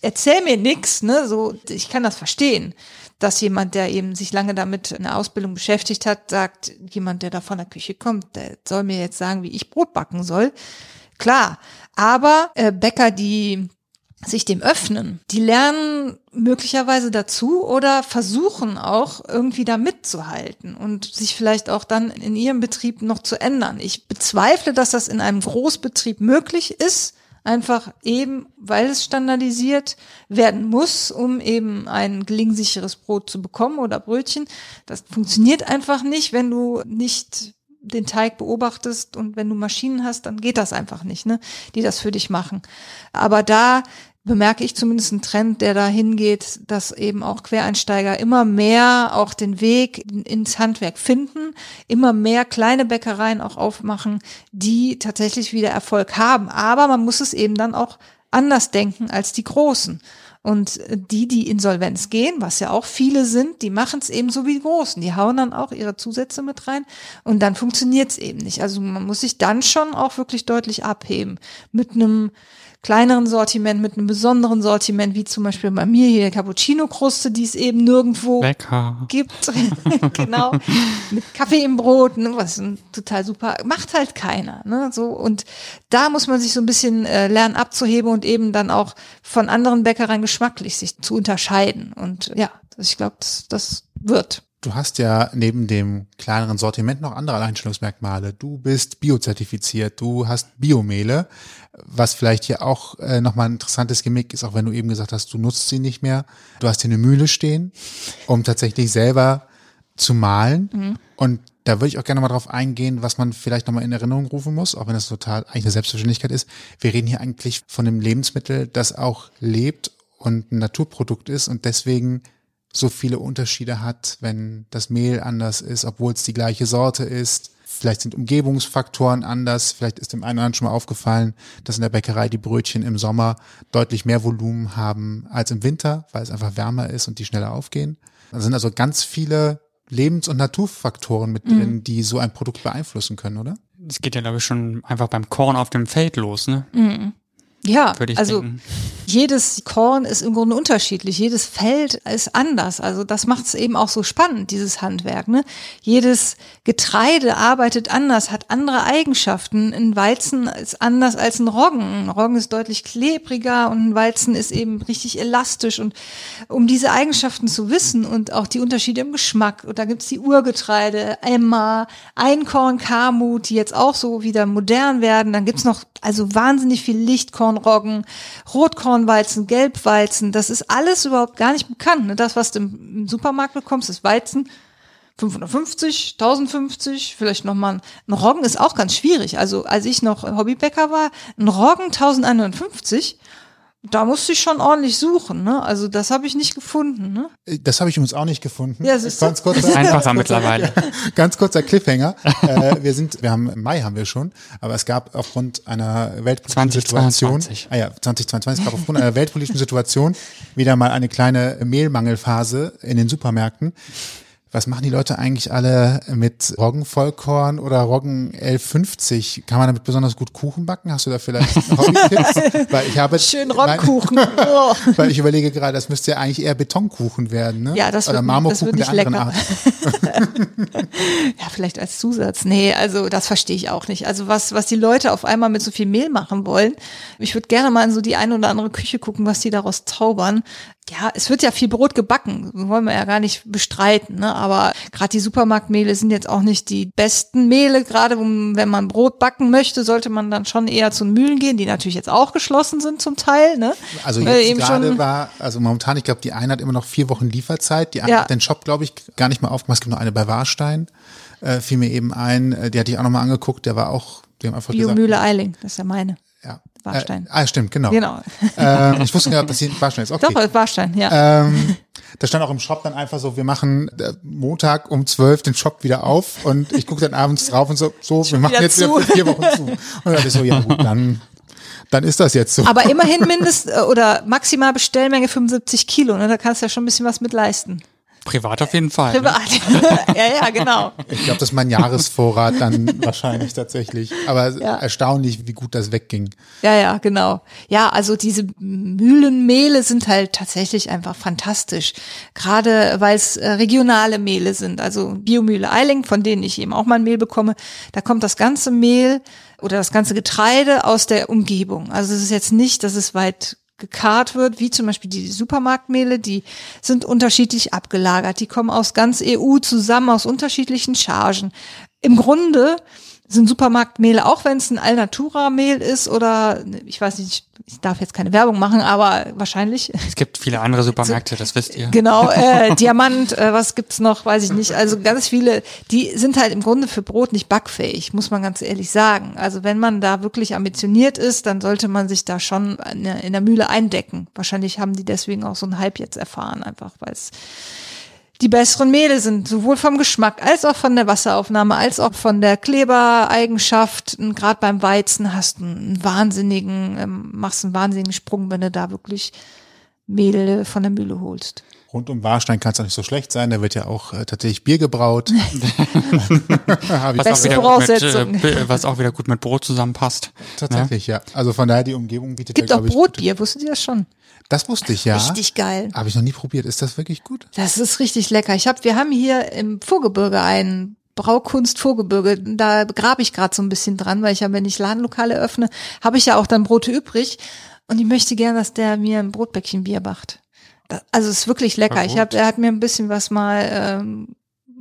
erzähl mir nix, ne? So, ich kann das verstehen dass jemand, der eben sich lange damit in der Ausbildung beschäftigt hat, sagt, jemand, der da von der Küche kommt, der soll mir jetzt sagen, wie ich Brot backen soll. Klar, aber äh, Bäcker, die sich dem öffnen, die lernen möglicherweise dazu oder versuchen auch irgendwie da mitzuhalten und sich vielleicht auch dann in ihrem Betrieb noch zu ändern. Ich bezweifle, dass das in einem Großbetrieb möglich ist, Einfach eben, weil es standardisiert werden muss, um eben ein gelingsicheres Brot zu bekommen oder Brötchen. Das funktioniert einfach nicht, wenn du nicht den Teig beobachtest und wenn du Maschinen hast, dann geht das einfach nicht, ne, die das für dich machen. Aber da bemerke ich zumindest einen Trend, der dahin geht, dass eben auch Quereinsteiger immer mehr auch den Weg ins Handwerk finden, immer mehr kleine Bäckereien auch aufmachen, die tatsächlich wieder Erfolg haben. Aber man muss es eben dann auch anders denken als die Großen. Und die, die Insolvenz gehen, was ja auch viele sind, die machen es eben so wie die Großen. Die hauen dann auch ihre Zusätze mit rein und dann funktioniert es eben nicht. Also man muss sich dann schon auch wirklich deutlich abheben mit einem kleineren Sortiment, mit einem besonderen Sortiment, wie zum Beispiel bei mir hier Cappuccino-Kruste, die es eben nirgendwo Lecker. gibt. genau. Mit Kaffee im Brot, ne, was total super, macht halt keiner. Ne, so, und da muss man sich so ein bisschen äh, lernen abzuheben und eben dann auch von anderen Bäckereien geschmacklich sich zu unterscheiden. Und ja, ich glaube, das, das wird. Du hast ja neben dem kleineren Sortiment noch andere Alleinstellungsmerkmale. Du bist biozertifiziert, du hast Biomehle, was vielleicht hier auch äh, nochmal ein interessantes Gimmick ist, auch wenn du eben gesagt hast, du nutzt sie nicht mehr. Du hast hier eine Mühle stehen, um tatsächlich selber zu malen. Und da würde ich auch gerne mal drauf eingehen, was man vielleicht nochmal in Erinnerung rufen muss, auch wenn das total eigentlich eine Selbstverständlichkeit ist. Wir reden hier eigentlich von einem Lebensmittel, das auch lebt und ein Naturprodukt ist und deswegen so viele Unterschiede hat, wenn das Mehl anders ist, obwohl es die gleiche Sorte ist. Vielleicht sind Umgebungsfaktoren anders. Vielleicht ist dem einen oder anderen schon mal aufgefallen, dass in der Bäckerei die Brötchen im Sommer deutlich mehr Volumen haben als im Winter, weil es einfach wärmer ist und die schneller aufgehen. Da sind also ganz viele Lebens- und Naturfaktoren mit drin, die so ein Produkt beeinflussen können, oder? Es geht ja, glaube ich, schon einfach beim Korn auf dem Feld los, ne? Ja, also denken. jedes Korn ist im Grunde unterschiedlich, jedes Feld ist anders. Also das macht es eben auch so spannend, dieses Handwerk. Ne? Jedes Getreide arbeitet anders, hat andere Eigenschaften. Ein Weizen ist anders als ein Roggen. Ein Roggen ist deutlich klebriger und ein Weizen ist eben richtig elastisch. Und um diese Eigenschaften zu wissen und auch die Unterschiede im Geschmack, und da gibt's die Urgetreide, Emma, Einkorn, Kamut, die jetzt auch so wieder modern werden. Dann gibt's noch also wahnsinnig viel Lichtkornroggen, Rotkornweizen, Gelbweizen. Das ist alles überhaupt gar nicht bekannt. Ne? Das, was du im im Supermarkt bekommst, ist Weizen. 550, 1050, vielleicht nochmal ein Roggen ist auch ganz schwierig. Also als ich noch Hobbybäcker war, ein Roggen 1150, da musste ich schon ordentlich suchen. Ne? Also das habe ich nicht gefunden. Ne? Das habe ich übrigens auch nicht gefunden. Ja, du? ganz kurz, Ist einfacher mittlerweile. Ganz kurzer Cliffhanger. äh, wir sind, wir haben im Mai haben wir schon, aber es gab aufgrund einer weltpolitischen 2022. Situation, ah ja, 2022, es gab aufgrund einer weltpolitischen Situation wieder mal eine kleine Mehlmangelphase in den Supermärkten. Was machen die Leute eigentlich alle mit Roggenvollkorn oder Roggen 1150? Kann man damit besonders gut Kuchen backen? Hast du da vielleicht Hobby-Tipps? Weil ich habe Schön Roggenkuchen. Oh. Weil ich überlege gerade, das müsste ja eigentlich eher Betonkuchen werden, ne? Ja, das Oder wird- Marmorkuchen das der wird anderen nicht Art. Ja, vielleicht als Zusatz. Nee, also das verstehe ich auch nicht. Also was, was die Leute auf einmal mit so viel Mehl machen wollen. Ich würde gerne mal in so die eine oder andere Küche gucken, was die daraus zaubern. Ja, es wird ja viel Brot gebacken, wollen wir ja gar nicht bestreiten, ne? aber gerade die Supermarktmehle sind jetzt auch nicht die besten Mehle. Gerade wenn man Brot backen möchte, sollte man dann schon eher zu Mühlen gehen, die natürlich jetzt auch geschlossen sind zum Teil. Ne? Also jetzt eben gerade war, also momentan, ich glaube, die eine hat immer noch vier Wochen Lieferzeit, die andere Ja. hat den Shop, glaube ich, gar nicht mal aufgemacht. Es gibt noch eine bei Warstein, äh, fiel mir eben ein, äh, die hatte ich auch nochmal angeguckt, der war auch, die haben einfach gesagt, Biomühle Eiling, das ist ja meine. ja. Warstein. Äh, ah, stimmt, genau. Genau. Ähm, ich wusste nicht, dass hier Warstein ist. Okay. Doch, Warstein, ja. Ähm, da stand auch im Shop dann einfach so, wir machen äh, Montag um zwölf den Shop wieder auf und ich gucke dann abends drauf und so, so wir machen wieder jetzt wieder zu. für vier Wochen zu. Und dann dachte ich so, ja gut, dann, dann ist das jetzt so. Aber immerhin mindest äh, oder maximal Bestellmenge 75 Kilo, ne? Da kannst du ja schon ein bisschen was mit leisten. Privat auf jeden Fall. Ne? Privat. ja, ja, genau. Ich glaube, das ist mein Jahresvorrat dann wahrscheinlich tatsächlich. Aber Ja. erstaunlich, wie gut das wegging. Ja, ja, genau. Ja, also diese Mühlenmehle sind halt tatsächlich einfach fantastisch. Gerade weil es äh, regionale Mehle sind. Also Biomühle Eiling, von denen ich eben auch mal ein Mehl bekomme, da kommt das ganze Mehl oder das ganze Getreide aus der Umgebung. Also es ist jetzt nicht, dass es weit gekarrt wird, wie zum Beispiel die Supermarktmehle, die sind unterschiedlich abgelagert. Die kommen aus ganz EU zusammen, aus unterschiedlichen Chargen. Im Grunde sind Supermarktmehle, auch wenn es ein Alnatura-Mehl ist oder ich weiß nicht, ich darf jetzt keine Werbung machen, aber wahrscheinlich. Es gibt viele andere Supermärkte, das wisst ihr. Genau, äh, Diamant, äh, was gibt's noch, weiß ich nicht. Also ganz viele, die sind halt im Grunde für Brot nicht backfähig, muss man ganz ehrlich sagen. Also wenn man da wirklich ambitioniert ist, dann sollte man sich da schon in der, in der Mühle eindecken. Wahrscheinlich haben die deswegen auch so einen Hype jetzt erfahren, einfach weil es die besseren Mehle sind, sowohl vom Geschmack als auch von der Wasseraufnahme, als auch von der Klebereigenschaft. Und Gerade beim Weizen hast du einen wahnsinnigen, ähm, machst einen wahnsinnigen Sprung, wenn du da wirklich Mehl von der Mühle holst. Rund um Warstein kann es auch nicht so schlecht sein. Da wird ja auch äh, tatsächlich Bier gebraut. Was auch, Beste wieder mit, äh, was auch wieder gut mit Brot zusammenpasst. tatsächlich, ja. Also von daher, die Umgebung bietet Gibt ja, auch ich, Brotbier, wusstet ihr das schon? Das wusste ich ja. Richtig geil. Habe ich noch nie probiert. Ist das wirklich gut? Das ist richtig lecker. Ich hab, wir haben hier im Vorgebirge einen Braukunst Vorgebirge. Da grabe ich gerade so ein bisschen dran, weil ich ja, wenn ich Ladenlokale öffne, habe ich ja auch dann Brote übrig. Und ich möchte gerne, dass der mir ein Brotbäckchen Bier macht. Das- Also es ist wirklich lecker. Ich hab, er hat mir ein bisschen was mal ähm,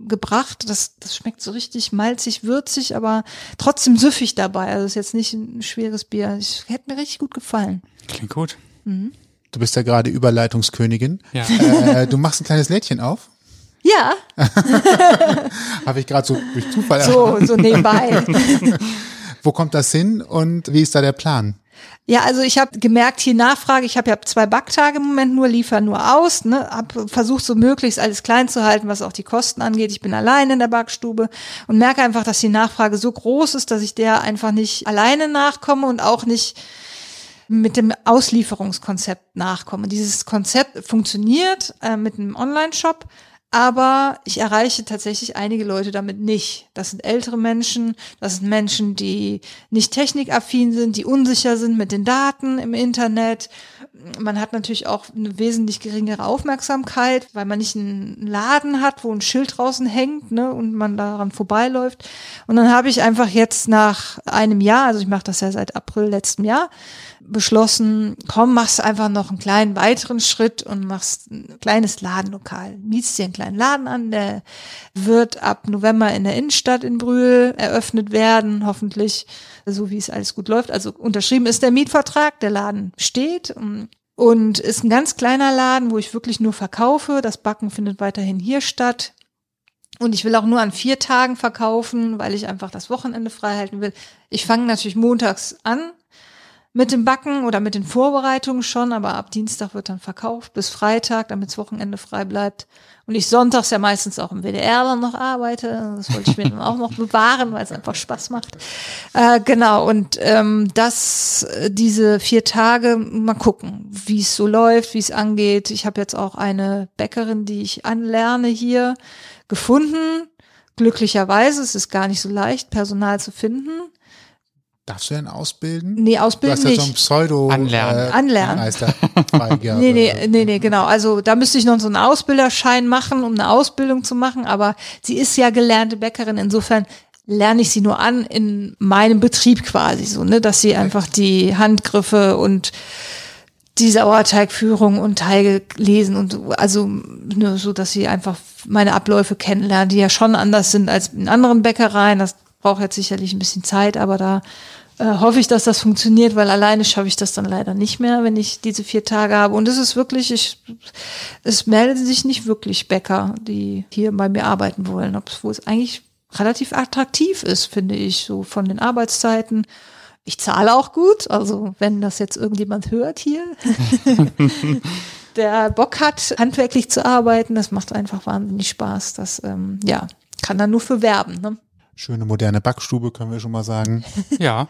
gebracht. Das, das schmeckt so richtig malzig, würzig, aber trotzdem süffig dabei. Also es ist jetzt nicht ein schweres Bier. Ich, hätte mir richtig gut gefallen. Klingt gut. Du bist ja gerade Überleitungskönigin. Ja. Äh, du machst ein kleines Lädchen auf. Ja, Habe ich gerade so durch Zufall so, so nebenbei. Wo kommt das hin und wie ist da der Plan? Ja, also ich habe gemerkt, hier Nachfrage, ich habe ja zwei Backtage im Moment nur, liefer nur aus, ne, habe versucht so möglichst alles klein zu halten, was auch die Kosten angeht. Ich bin alleine in der Backstube und merke einfach, dass die Nachfrage so groß ist, dass ich der einfach nicht alleine nachkomme und auch nicht mit dem Auslieferungskonzept nachkomme. Dieses Konzept funktioniert äh, mit einem Online-Shop, aber ich erreiche tatsächlich einige Leute damit nicht. Das sind ältere Menschen, das sind Menschen, die nicht technikaffin sind, die unsicher sind mit den Daten im Internet. Man hat natürlich auch eine wesentlich geringere Aufmerksamkeit, weil man nicht einen Laden hat, wo ein Schild draußen hängt ne, und man daran vorbeiläuft. Und dann habe ich einfach jetzt nach einem Jahr, also ich mache das ja seit April letzten Jahr, beschlossen, komm, machst einfach noch einen kleinen weiteren Schritt und machst ein kleines Ladenlokal. Mietst dir einen kleinen Laden an, der wird ab November in der Innenstadt in Brühl eröffnet werden, hoffentlich, so wie es alles gut läuft. Also unterschrieben ist der Mietvertrag, der Laden steht und ist ein ganz kleiner Laden, wo ich wirklich nur verkaufe. Das Backen findet weiterhin hier statt. Und ich will auch nur an vier Tagen verkaufen, weil ich einfach das Wochenende frei halten will. Ich fange natürlich montags an mit dem Backen oder mit den Vorbereitungen schon, aber ab Dienstag wird dann verkauft bis Freitag, damit das Wochenende frei bleibt. Und ich sonntags ja meistens auch im WDR dann noch arbeite. Das wollte ich mir dann auch noch bewahren, weil es einfach Spaß macht. Äh, genau, und ähm, das, äh, diese vier Tage, mal gucken, wie es so läuft, wie es angeht. Ich habe jetzt auch eine Bäckerin, die ich anlerne hier, gefunden. Glücklicherweise, es ist gar nicht so leicht, Personal zu finden. Darfst du denn ausbilden? Nee, Du ausbilden hast ja nicht. so ein Pseudo Anlernen. Äh, Anlernen. Nee, nee, nee, nee, genau. Also da müsste ich noch so einen Ausbilderschein machen, um eine Ausbildung zu machen, aber sie ist ja gelernte Bäckerin, insofern lerne ich sie nur an in meinem Betrieb quasi so, ne, dass sie einfach die Handgriffe und die Sauerteigführung und Teige lesen und so, also ne, so, dass sie einfach meine Abläufe kennenlernen, die ja schon anders sind als in anderen Bäckereien. Das braucht jetzt sicherlich ein bisschen Zeit, aber da äh, hoffe ich, dass das funktioniert, weil alleine schaffe ich das dann leider nicht mehr, wenn ich diese vier Tage habe. Und es ist wirklich, ich, es melden sich nicht wirklich Bäcker, die hier bei mir arbeiten wollen, obwohl es eigentlich relativ attraktiv ist, finde ich, so von den Arbeitszeiten. Ich zahle auch gut, also wenn das jetzt irgendjemand hört hier, der Bock hat, handwerklich zu arbeiten, das macht einfach wahnsinnig Spaß. Das, ähm, ja, kann dann nur für werben. Ne? Schöne moderne Backstube, können wir schon mal sagen. Ja.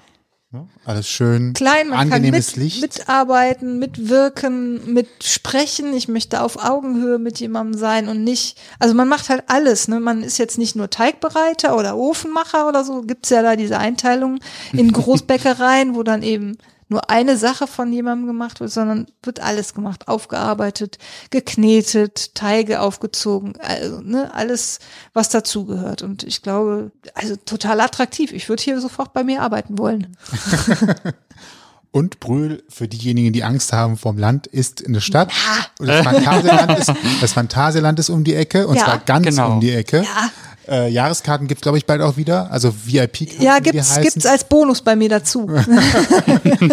Ne? Alles schön. klein, man kann angenehmes mit, Licht. mitarbeiten, mitwirken, mit sprechen. Ich möchte auf Augenhöhe mit jemandem sein und nicht, also man macht halt alles. Ne? Man ist jetzt nicht nur Teigbereiter oder Ofenmacher oder so. Gibt's ja da diese Einteilung in Großbäckereien, wo dann eben nur eine Sache von jemandem gemacht wird, sondern wird alles gemacht, aufgearbeitet, geknetet, Teige aufgezogen, also, ne, alles, was dazugehört. Und ich glaube, also total attraktiv. Ich würde hier sofort bei mir arbeiten wollen. Und Brühl, für diejenigen, die Angst haben vom Land, ist in der Stadt. Und das Phantasialand ist, das Phantasialand ist um die Ecke und Ja, zwar ganz genau. um die Ecke. Ja. Äh, Jahreskarten gibt's glaube ich, bald auch wieder. Also VIP-Karten, Ja, gibt's, gibt's als Bonus bei mir dazu.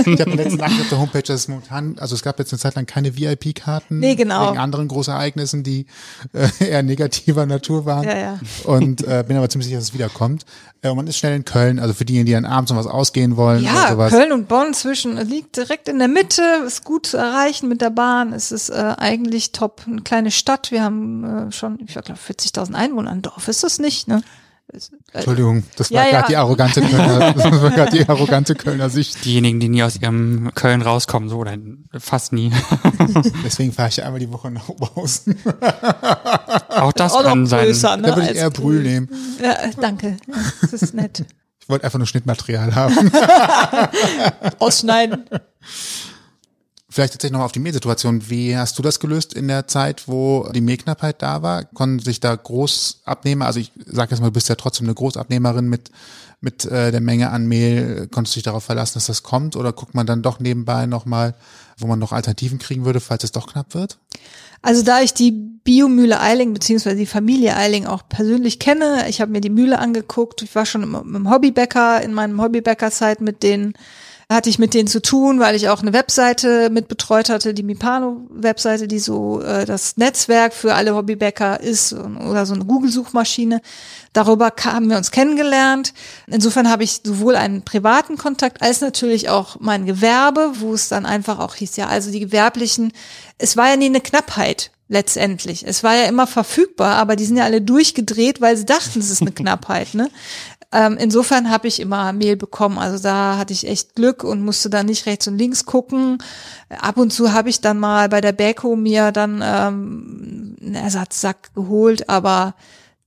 Ich habe letztens nachgedacht auf der Homepage, dass es momentan, also es gab jetzt eine Zeit lang keine VIP-Karten. Nee, genau. Wegen anderen Großereignissen, die äh, eher negativer Natur waren. Ja, ja. Und äh, bin aber ziemlich sicher, dass es wiederkommt. Äh, und man ist schnell in Köln, also für diejenigen, die dann abends noch was ausgehen wollen oder Ja, sowas. Köln und Bonn zwischen liegt direkt in der Mitte, ist gut zu erreichen mit der Bahn. Es ist äh, eigentlich top, eine kleine Stadt. Wir haben äh, schon, ich glaube, 40.000 Einwohner. Ein Dorf ist nicht, ne? Äh, Entschuldigung, das Ja, war ja. gerade die arrogante Kölner, das war gerade die arrogante Kölner Sicht. Diejenigen, die nie aus ihrem Köln rauskommen, so oder fast nie. Deswegen fahre ich einmal die Woche nach Oberhausen. Auch das auch kann sein. größer, ne? Da würde ich eher Brühl nehmen. Ja, danke. Das ist nett. Ich wollte einfach nur Schnittmaterial haben. Ausschneiden. Vielleicht tatsächlich noch auf die Mehlsituation. Wie hast du das gelöst in der Zeit, wo die Mehlknappheit da war? Konnten sich da Großabnehmer, also ich sage jetzt mal, du bist ja trotzdem eine Großabnehmerin mit, mit äh, der Menge an Mehl, konntest du dich darauf verlassen, dass das kommt? Oder guckt man dann doch nebenbei nochmal, wo man noch Alternativen kriegen würde, falls es doch knapp wird? Also da ich die Biomühle Eiling beziehungsweise die Familie Eiling auch persönlich kenne, ich habe mir die Mühle angeguckt, ich war schon im, im Hobbybäcker, in meinem Hobbybäckerzeit mit denen, hatte ich mit denen zu tun, weil ich auch eine Webseite mit betreut hatte, die Mipano-Webseite, die so äh, das Netzwerk für alle Hobbybäcker ist oder so eine Google-Suchmaschine. Darüber haben wir uns kennengelernt. Insofern habe ich sowohl einen privaten Kontakt als natürlich auch mein Gewerbe, wo es dann einfach auch hieß, ja, also die Gewerblichen, es war ja nie eine Knappheit letztendlich. Es war ja immer verfügbar, aber die sind ja alle durchgedreht, weil sie dachten, es ist eine Knappheit. Ne? Ähm, insofern habe ich immer Mehl bekommen. Also da hatte ich echt Glück und musste dann nicht rechts und links gucken. Ab und zu habe ich dann mal bei der Beko mir dann ähm, einen Ersatzsack geholt, aber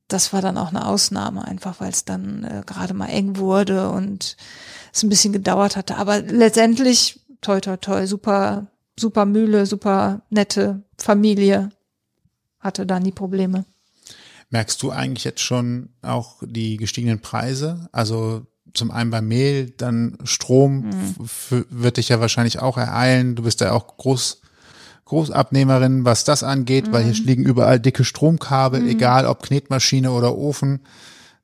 das war dann auch eine Ausnahme, einfach weil es dann äh, gerade mal eng wurde und es ein bisschen gedauert hatte. Aber letztendlich, toi, toi, toi, super, super Mühle, super nette Familie, hatte da nie Probleme. Merkst du eigentlich jetzt schon auch die gestiegenen Preise? Also zum einen beim Mehl, dann Strom f- wird dich ja wahrscheinlich auch ereilen. Du bist ja auch Groß, Großabnehmerin, was das angeht, weil hier liegen überall dicke Stromkabel, egal ob Knetmaschine oder Ofen.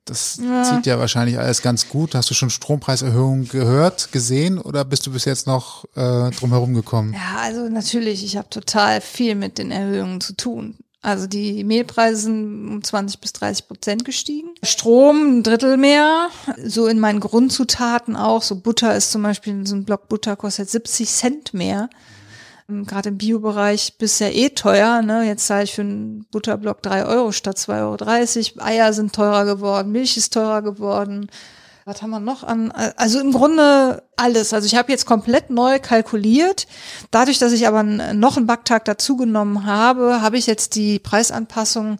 Das zieht ja wahrscheinlich alles ganz gut. Hast du schon Strompreiserhöhungen gehört, gesehen oder bist du bis jetzt noch äh, drumherum gekommen? Ja, also natürlich, ich habe total viel mit den Erhöhungen zu tun. Also die Mehlpreise sind um 20 bis 30 Prozent gestiegen. Strom ein Drittel mehr. So in meinen Grundzutaten auch. So Butter ist zum Beispiel, so ein Block Butter kostet 70 Cent mehr. Ähm, Gerade im Biobereich bisher eh teuer. Ne? Jetzt zahle ich für einen Butterblock drei Euro statt 2,30 Euro. Eier sind teurer geworden, Milch ist teurer geworden. Was haben wir noch an? Also im Grunde alles. Also ich habe jetzt komplett neu kalkuliert. Dadurch, dass ich aber noch einen Backtag dazugenommen habe, habe ich jetzt die Preisanpassung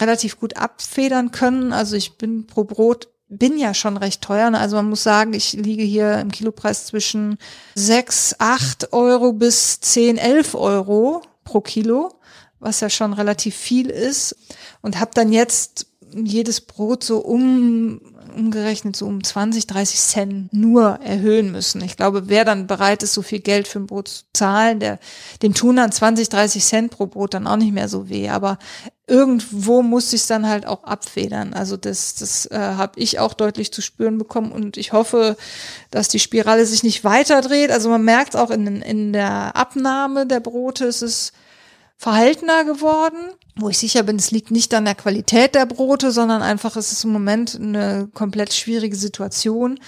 relativ gut abfedern können. Also ich bin pro Brot bin ja schon recht teuer. ne? Also man muss sagen, ich liege hier im Kilopreis zwischen 6, 8 Euro bis 10, 11 Euro pro Kilo, was ja schon relativ viel ist. Und habe dann jetzt jedes Brot so um umgerechnet so um 20, 30 Cent nur erhöhen müssen. Ich glaube, wer dann bereit ist, so viel Geld für ein Brot zu zahlen, der, dem tun dann 20, 30 Cent pro Brot dann auch nicht mehr so weh. Aber irgendwo muss ich dann halt auch abfedern. Also das, das äh, habe ich auch deutlich zu spüren bekommen und ich hoffe, dass die Spirale sich nicht weiterdreht. Also man merkt auch in, in der Abnahme der Brote, es ist verhaltener geworden, wo ich sicher bin, es liegt nicht an der Qualität der Brote, sondern einfach es ist im Moment eine komplett schwierige Situation,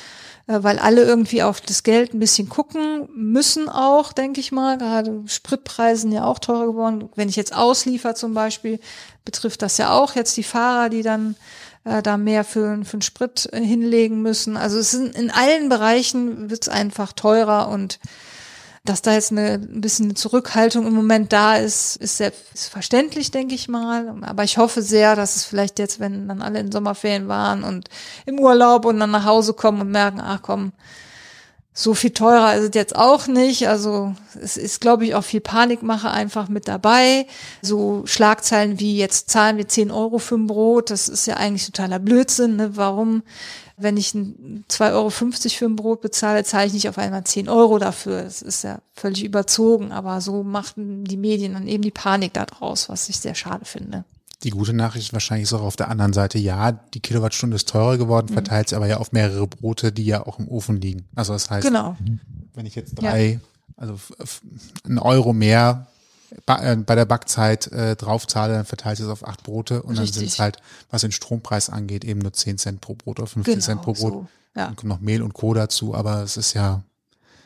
äh, weil alle irgendwie auf das Geld ein bisschen gucken müssen auch, denke ich mal. Gerade Spritpreisen ja auch teurer geworden. Wenn ich jetzt ausliefer zum Beispiel, betrifft das ja auch jetzt die Fahrer, die dann äh, da mehr für, für den Sprit äh, hinlegen müssen. Also es sind in allen Bereichen wird es einfach teurer und dass da jetzt eine, ein bisschen Zurückhaltung im Moment da ist, ist sehr ist verständlich, denke ich mal. Aber ich hoffe sehr, dass es vielleicht jetzt, wenn dann alle in Sommerferien waren und im Urlaub und dann nach Hause kommen und merken, ach komm, so viel teurer ist es jetzt auch nicht. Also es ist, glaube ich, auch viel Panikmache einfach mit dabei. So Schlagzeilen wie jetzt zahlen wir 10 Euro für ein Brot, das ist ja eigentlich totaler Blödsinn. Ne? Warum, wenn ich ein 2,50 Euro für ein Brot bezahle, zahle ich nicht auf einmal 10 Euro dafür. Das ist ja völlig überzogen. Aber so machten die Medien dann eben die Panik da draus, was ich sehr schade finde. Die gute Nachricht wahrscheinlich ist auch auf der anderen Seite, ja, die Kilowattstunde ist teurer Mhm. geworden, verteilt sich aber ja auf mehrere Brote, die ja auch im Ofen liegen. Also das heißt, Genau. wenn ich jetzt drei, also f- f- einen Euro mehr ba äh, bei der Backzeit äh, draufzahle, dann verteilt es auf acht Brote und dann Richtig. sind es halt, was den Strompreis angeht, eben nur 10 Cent pro Brot oder 15 Genau, Cent pro Brot. so, ja. Dann kommt noch Mehl und Co. dazu, aber es ist ja,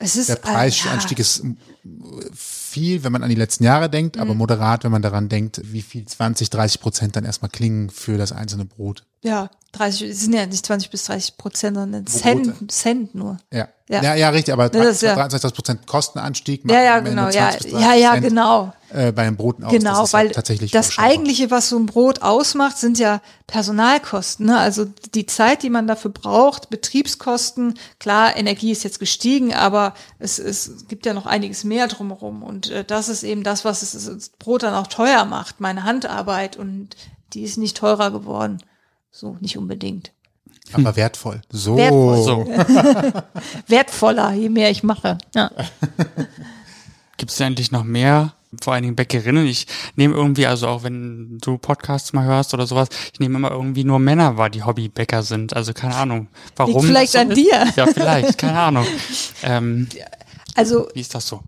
ist, der Preisanstieg äh, ja. ist äh, viel, wenn man an die letzten Jahre denkt, Mhm. aber moderat, wenn man daran denkt, wie viel 20, 30 Prozent dann erstmal klingen für das einzelne Brot. Ja, 30, es sind ja nicht 20 bis 30 Prozent, sondern. Cent, Cent nur. Ja. Ja. Ja, ja, richtig, aber Das ist ja- 23 Prozent Kostenanstieg. Ja, ja, genau, ja, 20 bis 30 ja, genau. Äh, bei den Broten aus. Genau, das ist ja weil tatsächlich das eigentliche, was so ein Brot ausmacht, sind ja Personalkosten. Ne? Also die Zeit, die man dafür braucht, Betriebskosten. Klar, Energie ist jetzt gestiegen, aber es, es gibt ja noch einiges mehr drumherum. Und äh, das ist eben das, was es, das Brot dann auch teuer macht, meine Handarbeit. Und die ist nicht teurer geworden. So, nicht unbedingt. Aber wertvoll. So. Wertvoll. So. Wertvoller, je mehr ich mache. Ja. Gibt es eigentlich noch mehr, vor allen Dingen Bäckerinnen? Ich nehme irgendwie, also auch wenn du Podcasts mal hörst oder sowas, ich nehme immer irgendwie nur Männer wahr, die Hobbybäcker sind. Also keine Ahnung, warum. Liegt vielleicht so an ist. dir. Ja, vielleicht, keine Ahnung. Ähm, Also wie ist das so?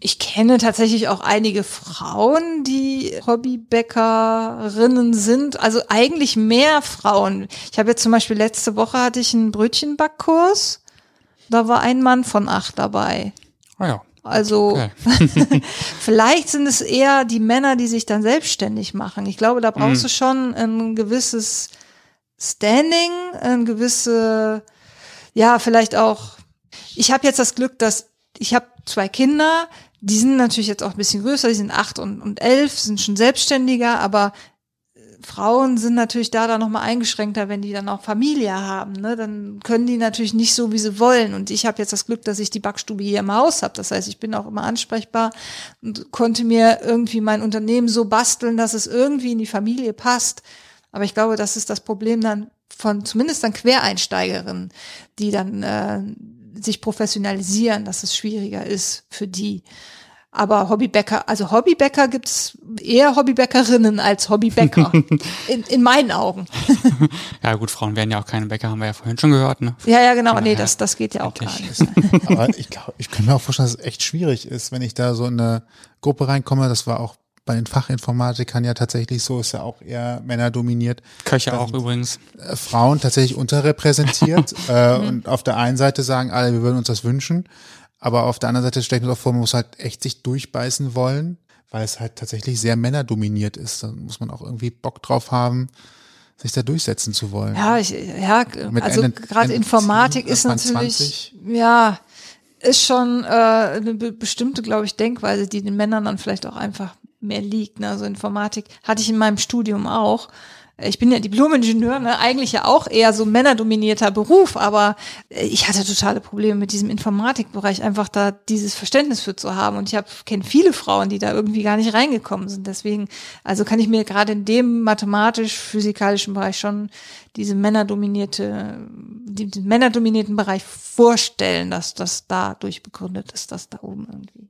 Ich kenne tatsächlich auch einige Frauen, die Hobbybäckerinnen sind. Also eigentlich mehr Frauen. Ich habe jetzt zum Beispiel letzte Woche hatte ich einen Brötchenbackkurs. Da war ein Mann von acht dabei. Ah ja. Also Okay. vielleicht sind es eher die Männer, die sich dann selbstständig machen. Ich glaube, da brauchst du schon ein gewisses Standing, ein gewisse, ja, vielleicht auch. Ich habe jetzt das Glück, dass ich habe zwei Kinder, die sind natürlich jetzt auch ein bisschen größer, die sind acht und, und elf, sind schon selbstständiger, aber Frauen sind natürlich da dann nochmal eingeschränkter, wenn die dann auch Familie haben. Ne? Dann können die natürlich nicht so, wie sie wollen. Und ich habe jetzt das Glück, dass ich die Backstube hier im Haus habe. Das heißt, ich bin auch immer ansprechbar und konnte mir irgendwie mein Unternehmen so basteln, dass es irgendwie in die Familie passt. Aber ich glaube, das ist das Problem dann von zumindest dann Quereinsteigerinnen, die dann äh, sich professionalisieren, dass es schwieriger ist für die. Aber Hobbybäcker, also Hobbybäcker gibt's eher Hobbybäckerinnen als Hobbybäcker. in, in meinen Augen. Ja gut, Frauen werden ja auch keine Bäcker, haben wir ja vorhin schon gehört, ne? Ja, ja, genau. Nee, das, das geht ja auch gar nicht. Aber ich glaube, ich kann mir auch vorstellen, dass es echt schwierig ist, wenn ich da so in eine Gruppe reinkomme. Das war auch bei den Fachinformatikern ja tatsächlich so, ist ja auch eher Männer dominiert. Köche auch übrigens. Äh, Frauen tatsächlich unterrepräsentiert äh, und auf der einen Seite sagen alle, wir würden uns das wünschen, aber auf der anderen Seite stelle ich mir auch vor, man muss halt echt sich durchbeißen wollen, weil es halt tatsächlich sehr männerdominiert ist. Da muss man auch irgendwie Bock drauf haben, sich da durchsetzen zu wollen. Ja, ich, ja, Mit also gerade Informatik 10, ist natürlich, ja, ist schon äh, eine be bestimmte, glaube ich, Denkweise, die den Männern dann vielleicht auch einfach mehr liegt. Ne? Also Informatik hatte ich in meinem Studium auch. Ich bin ja Diplom-Ingenieur, ne? eigentlich ja auch eher so männerdominierter Beruf, aber äh, ich hatte totale Probleme mit diesem Informatikbereich, einfach da dieses Verständnis für zu haben. Und ich kenne viele Frauen, die da irgendwie gar nicht reingekommen sind. Deswegen, also kann ich mir gerade in dem mathematisch-physikalischen Bereich schon diese männerdominierte, den männerdominierten Bereich vorstellen, dass das dadurch begründet ist, dass da oben irgendwie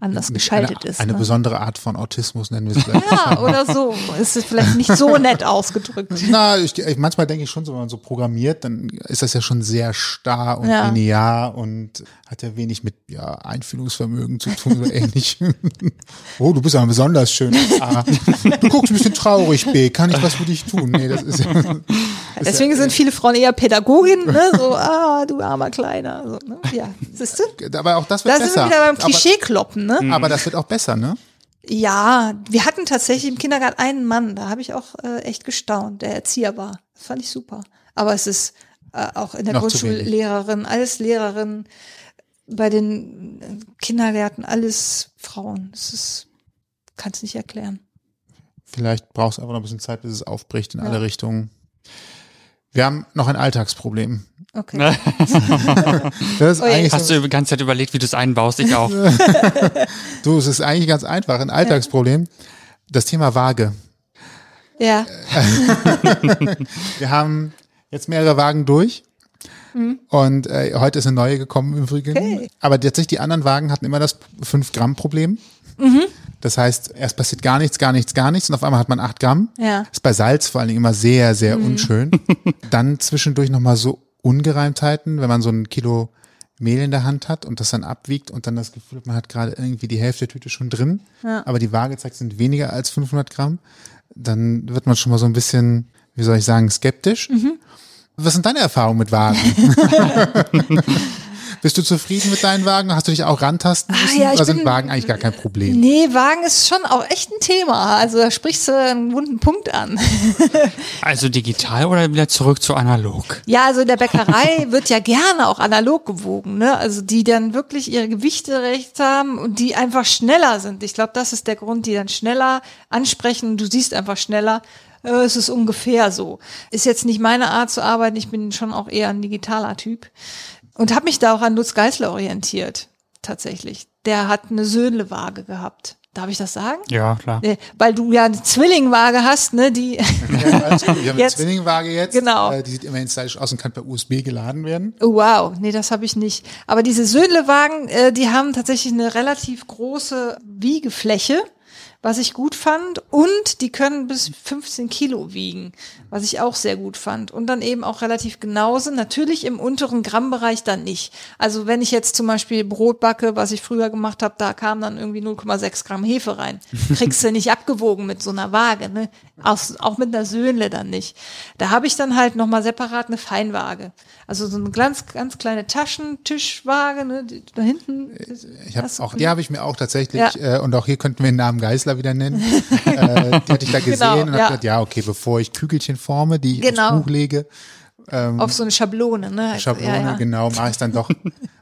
anders geschaltet eine, ist. Eine ne? besondere Art von Autismus nennen wir es vielleicht. Ja, oder so. Ist es vielleicht nicht so nett ausgedrückt. Na, ich, ich, manchmal denke ich schon, so, wenn man so programmiert, dann ist das ja schon sehr starr und Ja. linear und hat ja wenig mit ja, Einfühlungsvermögen zu tun oder ähnlich. oh, du bist aber besonders schön. A. Du guckst ein bisschen traurig, B. Kann ich was für dich tun? Nee, das ist ja, Deswegen sind viele Frauen eher Pädagogin, ne? So, ah, du armer Kleiner. So, ne? Ja, siehst du? aber auch das wird Da sind besser. wir wieder beim Klischee-Kloppen, ne? Aber, aber das wird auch besser, ne? Ja, wir hatten tatsächlich im Kindergarten einen Mann, da habe ich auch äh, echt gestaunt, der Erzieher war. Das fand ich super. Aber es ist äh, auch in der Noch. Grundschullehrerin, alles Lehrerin, bei den Kindergärten, alles Frauen. Das ist, kannst nicht erklären. Vielleicht brauchst du einfach noch ein bisschen Zeit, bis es aufbricht in Ja. alle Richtungen. Wir haben noch ein Alltagsproblem. Okay. Das ist Oh eigentlich Hast du die ganze Zeit überlegt, wie du es einbaust? Ich auch. du, es ist eigentlich ganz einfach. Ein Alltagsproblem. Das Thema Waage. Ja, Wir haben jetzt mehrere Wagen durch. Und äh, heute ist eine neue gekommen im Übrigen. Okay. Aber tatsächlich, die anderen Wagen hatten immer das 5-Gramm-Problem. Das heißt, erst passiert gar nichts, gar nichts, gar nichts und auf einmal hat man 8 Gramm. Ja. Ist bei Salz vor allen Dingen immer sehr, sehr unschön. Dann zwischendurch nochmal so Ungereimtheiten, wenn man so ein Kilo Mehl in der Hand hat und das dann abwiegt und dann das Gefühl hat, man hat gerade irgendwie die Hälfte der Tüte schon drin, aber die Waage zeigt, sind weniger als 500 Gramm, dann wird man schon mal so ein bisschen, wie soll ich sagen, skeptisch. Was sind deine Erfahrungen mit Wagen? Bist du zufrieden mit deinen Wagen? Hast du dich auch rantasten Ah, müssen? ja, ich Oder sind bin- Wagen eigentlich gar kein Problem? Nee, Wagen ist schon auch echt ein Thema. Also da sprichst du einen wunden Punkt an. Also digital oder wieder zurück zu analog? Ja, also in der Bäckerei wird ja gerne auch analog gewogen, ne? Also die dann wirklich ihre Gewichte recht haben und die einfach schneller sind. Ich glaube, das ist der Grund, die dann schneller ansprechen. Du siehst einfach schneller. äh, Es ist ungefähr so. Ist jetzt nicht meine Art zu arbeiten. Ich bin schon auch eher ein digitaler Typ und habe mich da auch an Lutz Geisler orientiert. Tatsächlich. Der hat eine Söhnle-Waage gehabt. Darf ich das sagen? Ja, klar. Nee, weil du ja eine Zwillingwaage hast, ne? Die Ja. Wir haben Jetzt- eine Zwillingwaage jetzt. Genau. Äh, die sieht immerhin stylisch aus und kann per USB geladen werden. Oh, wow, nee, das habe ich nicht. Aber diese Söhnle-Wagen, äh, die haben tatsächlich eine relativ große Wiegefläche, was ich gut fand. Und die können bis 15 Kilo wiegen, was ich auch sehr gut fand. Und dann eben auch relativ genau sind. Natürlich im unteren Grammbereich dann nicht. Also wenn ich jetzt zum Beispiel Brot backe, was ich früher gemacht habe, da kam dann irgendwie 0,6 Gramm Hefe rein. Kriegst du nicht abgewogen mit so einer Waage, ne? Aus, auch mit einer Söhnle dann nicht. Da habe ich dann halt nochmal separat eine Feinwaage. Also so eine ganz, ganz kleine Taschentischwaage, ne? Da hinten. Ich habe Hast du auch, die habe ich mir auch tatsächlich, Ja. äh, und auch hier könnten wir den Namen Geisler wieder nennen. äh, die hatte ich da gesehen Genau, und habe ja. gedacht, ja, okay, bevor ich Kügelchen forme, die ich Genau. aufs Buch lege, auf so eine Schablone, ne? Schablone, ja, ja. genau, mache ich dann doch,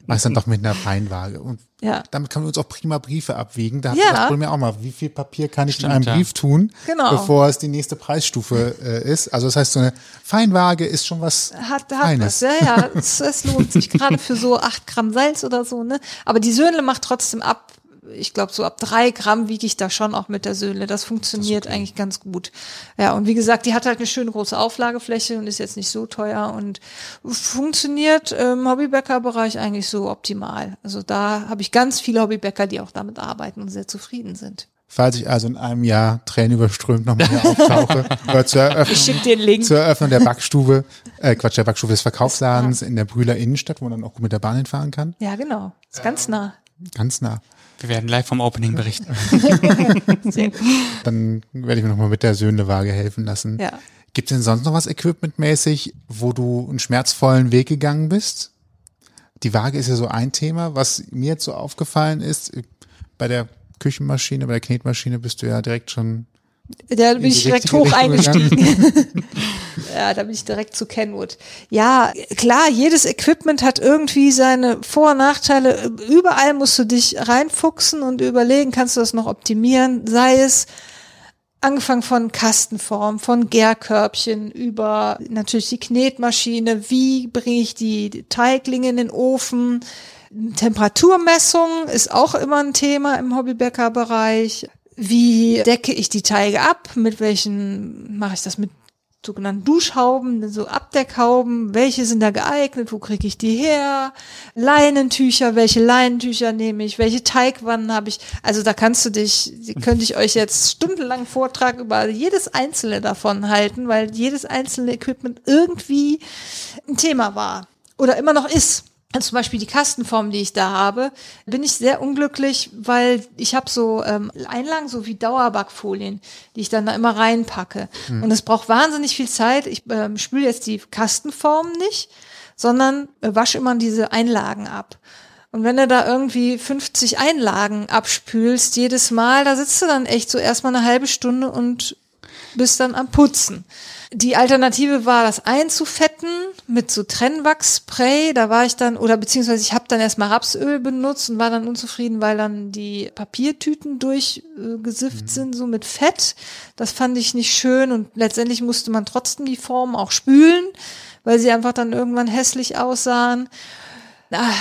mache ich dann doch mit einer Feinwaage. Und Ja. damit kann man uns auch prima Briefe abwiegen. Da hat Ja. das Problem auch mal, wie viel Papier kann ich Stimmt, in einem. Brief tun, Genau. bevor es die nächste Preisstufe äh, ist. Also das heißt, so eine Feinwaage ist schon was Hat, hat Feines. was, ja, ja, es, es lohnt sich gerade für so acht Gramm Salz oder so, ne? Aber die Söhnle macht trotzdem ab, ich glaube, so ab drei Gramm wiege ich da schon auch mit der Söhnle. Das funktioniert eigentlich ganz gut. Ja, und wie gesagt, die hat halt eine schöne große Auflagefläche und ist jetzt nicht so teuer und funktioniert im Hobbybäckerbereich eigentlich so optimal. Also da habe ich ganz viele Hobbybäcker, die auch damit arbeiten und sehr zufrieden sind. Falls ich also in einem Jahr tränenüberströmt nochmal hier auftauche, oder zur Eröffnung, zur Eröffnung der Backstube, äh, Quatsch, der Backstube des Verkaufsladens in der Brühler Innenstadt, wo man dann auch gut mit der Bahn hinfahren kann. Ja, genau. Ist ganz nah. Ganz nah. Wir werden live vom Opening berichten. Sehr gut. Dann werde ich mir nochmal mit der Söhnewaage helfen lassen. Ja. Gibt es denn sonst noch was equipmentmäßig, wo du einen schmerzvollen Weg gegangen bist? Die Waage ist ja so ein Thema. Was mir jetzt so aufgefallen ist, bei der Küchenmaschine, bei der Knetmaschine bist du ja direkt schon Da bin in ich direkt hoch Richtung eingestiegen. ja, da bin ich direkt zu Kenwood. Ja, klar, jedes Equipment hat irgendwie seine Vor- und Nachteile. Überall musst du dich reinfuchsen und überlegen, kannst du das noch optimieren? Sei es angefangen von Kastenform, von Gärkörbchen über natürlich die Knetmaschine. Wie bringe ich die Teiglinge in den Ofen? Temperaturmessung ist auch immer ein Thema im Hobbybäckerbereich. Wie decke ich die Teige ab? Mit welchen mache ich das mit sogenannten Duschhauben, so Abdeckhauben? Welche sind da geeignet? Wo kriege ich die her? Leinentücher, welche Leinentücher nehme ich? Welche Teigwannen habe ich? Also da kannst du dich, könnte ich euch jetzt stundenlang Vortrag über jedes einzelne davon halten, weil jedes einzelne Equipment irgendwie ein Thema war oder immer noch ist. Also zum Beispiel die Kastenform, die ich da habe, bin ich sehr unglücklich, weil ich habe so ähm, Einlagen, so wie Dauerbackfolien, die ich dann da immer reinpacke. Und es braucht wahnsinnig viel Zeit. Ich ähm, spüle jetzt die Kastenform nicht, sondern äh, wasche immer diese Einlagen ab. Und wenn du da irgendwie 50 Einlagen abspülst jedes Mal, da sitzt du dann echt so erstmal eine halbe Stunde und bist dann am Putzen. Die Alternative war, das einzufetten mit so Trennwachsspray. Da war ich dann, oder beziehungsweise ich habe dann erstmal Rapsöl benutzt und war dann unzufrieden, weil dann die Papiertüten durchgesifft sind, so mit Fett. Das fand ich nicht schön und letztendlich musste man trotzdem die Form auch spülen, weil sie einfach dann irgendwann hässlich aussahen. Ah,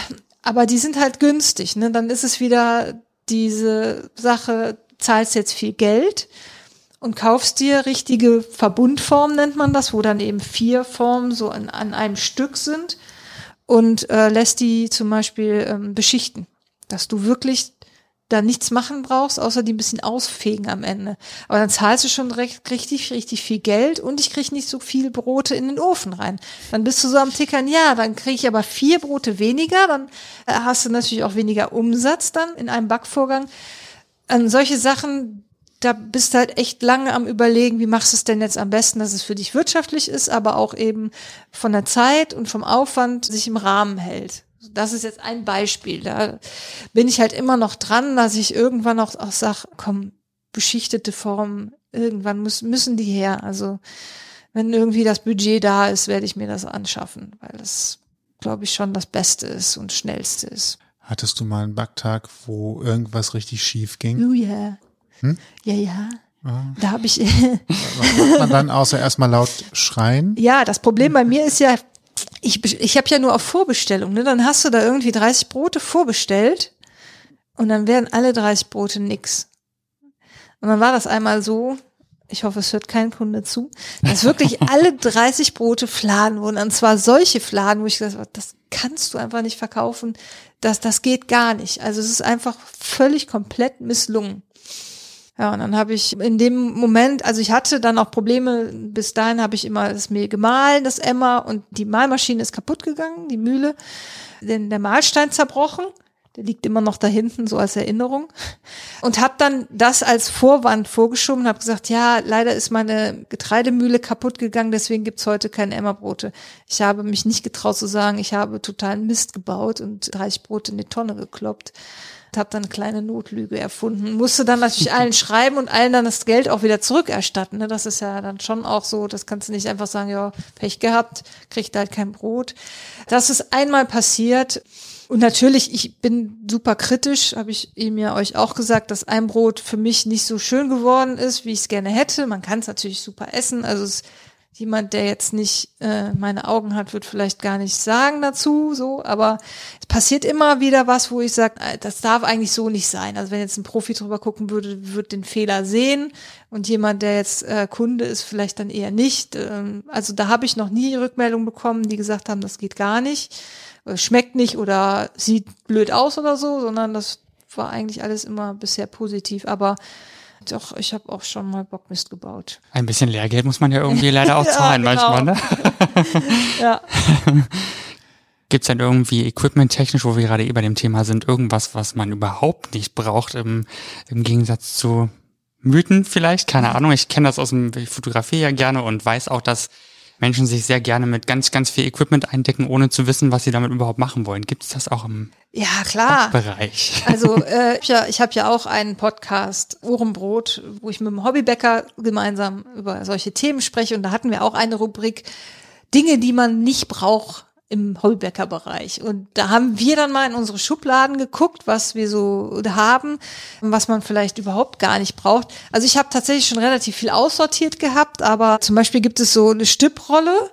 aber die sind halt günstig, ne? Dann ist es wieder diese Sache, zahlst jetzt viel Geld und kaufst dir richtige Verbundformen, nennt man das, wo dann eben vier Formen so an, an einem Stück sind und äh, lässt die zum Beispiel ähm, beschichten, dass du wirklich da nichts machen brauchst, außer die ein bisschen ausfegen am Ende. Aber dann zahlst du schon recht, richtig, richtig viel Geld und ich krieg nicht so viel Brote in den Ofen rein. Dann bist du so am Tickern, ja, dann kriege ich aber vier Brote weniger, dann äh, hast du natürlich auch weniger Umsatz dann in einem Backvorgang. An solche Sachen, da bist du halt echt lange am überlegen, wie machst du es denn jetzt am besten, dass es für dich wirtschaftlich ist, aber auch eben von der Zeit und vom Aufwand sich im Rahmen hält. Das ist jetzt ein Beispiel. Da bin ich halt immer noch dran, dass ich irgendwann auch, auch sage, komm, beschichtete Formen, irgendwann muss, müssen die her. Also wenn irgendwie das Budget da ist, werde ich mir das anschaffen, weil das, glaube ich, schon das Beste ist und schnellste ist. Hattest du mal einen Backtag, wo irgendwas richtig schief ging? Oh ja. Hm? Ja, ja. Da habe ich. Was macht man dann außer erstmal laut schreien? ja, das Problem bei mir ist ja, ich, ich habe ja nur auf Vorbestellung. Ne? Dann hast du da irgendwie 30 Brote vorbestellt und dann werden alle 30 Brote nix. Und dann war das einmal so, ich hoffe, es hört kein Kunde zu, dass wirklich alle 30 Brote Fladen wurden. Und zwar solche Fladen, wo ich gesagt habe, das kannst du einfach nicht verkaufen. Das, das geht gar nicht. Also es ist einfach völlig komplett misslungen. Ja, und dann habe ich in dem Moment, also ich hatte dann auch Probleme, bis dahin habe ich immer das Mehl gemahlen, das Emmer, und die Mahlmaschine ist kaputt gegangen, die Mühle, denn der Mahlstein zerbrochen. Der liegt immer noch da hinten, so als Erinnerung. Und habe dann das als Vorwand vorgeschoben und habe gesagt, ja, leider ist meine Getreidemühle kaputt gegangen, deswegen gibt's heute keine Emmerbrote. Ich habe mich nicht getraut zu sagen, ich habe totalen Mist gebaut und 30 Brote in die Tonne gekloppt habe dann eine kleine Notlüge erfunden. Musste dann natürlich allen schreiben und allen dann das Geld auch wieder zurückerstatten. Ne? Das ist ja dann schon auch so, das kannst du nicht einfach sagen, ja, Pech gehabt, kriegt halt kein Brot. Das ist einmal passiert. Und natürlich, ich bin super kritisch, habe ich ihm ja euch auch gesagt, dass ein Brot für mich nicht so schön geworden ist, wie ich es gerne hätte. Man kann es natürlich super essen. Also es jemand, der jetzt nicht äh, meine Augen hat, wird vielleicht gar nicht sagen dazu, so, aber es passiert immer wieder was, wo ich sage, das darf eigentlich so nicht sein. Also wenn jetzt ein Profi drüber gucken würde, wird den Fehler sehen und jemand, der jetzt äh, Kunde ist, vielleicht dann eher nicht. Ähm, also da habe ich noch nie Rückmeldung bekommen, die gesagt haben, das geht gar nicht, äh, schmeckt nicht oder sieht blöd aus oder so, sondern das war eigentlich alles immer bisher positiv. Aber doch, ich habe auch schon mal Bockmist gebaut. Ein bisschen Lehrgeld muss man ja irgendwie leider auch Ja, zahlen genau. manchmal, ne? Ja. Gibt's denn irgendwie equipmenttechnisch, wo wir gerade eh bei dem Thema sind, irgendwas, was man überhaupt nicht braucht, im, im Gegensatz zu Mythen vielleicht? Keine Ahnung. Ich kenne das aus dem, ich fotografiere ja gerne und weiß auch, dass Menschen sich sehr gerne mit ganz, ganz viel Equipment eindecken, ohne zu wissen, was sie damit überhaupt machen wollen. Gibt's das auch im Ja, klar. Bereich? Also äh, ich, ja, ich habe ja auch einen Podcast, Ohrenbrot, wo ich mit dem Hobbybäcker gemeinsam über solche Themen spreche. Und da hatten wir auch eine Rubrik Dinge, die man nicht braucht im Hobbybäckerbereich. Und da haben wir dann mal in unsere Schubladen geguckt, was wir so haben, was man vielleicht überhaupt gar nicht braucht. Also ich habe tatsächlich schon relativ viel aussortiert gehabt, aber zum Beispiel gibt es so eine Stipprolle.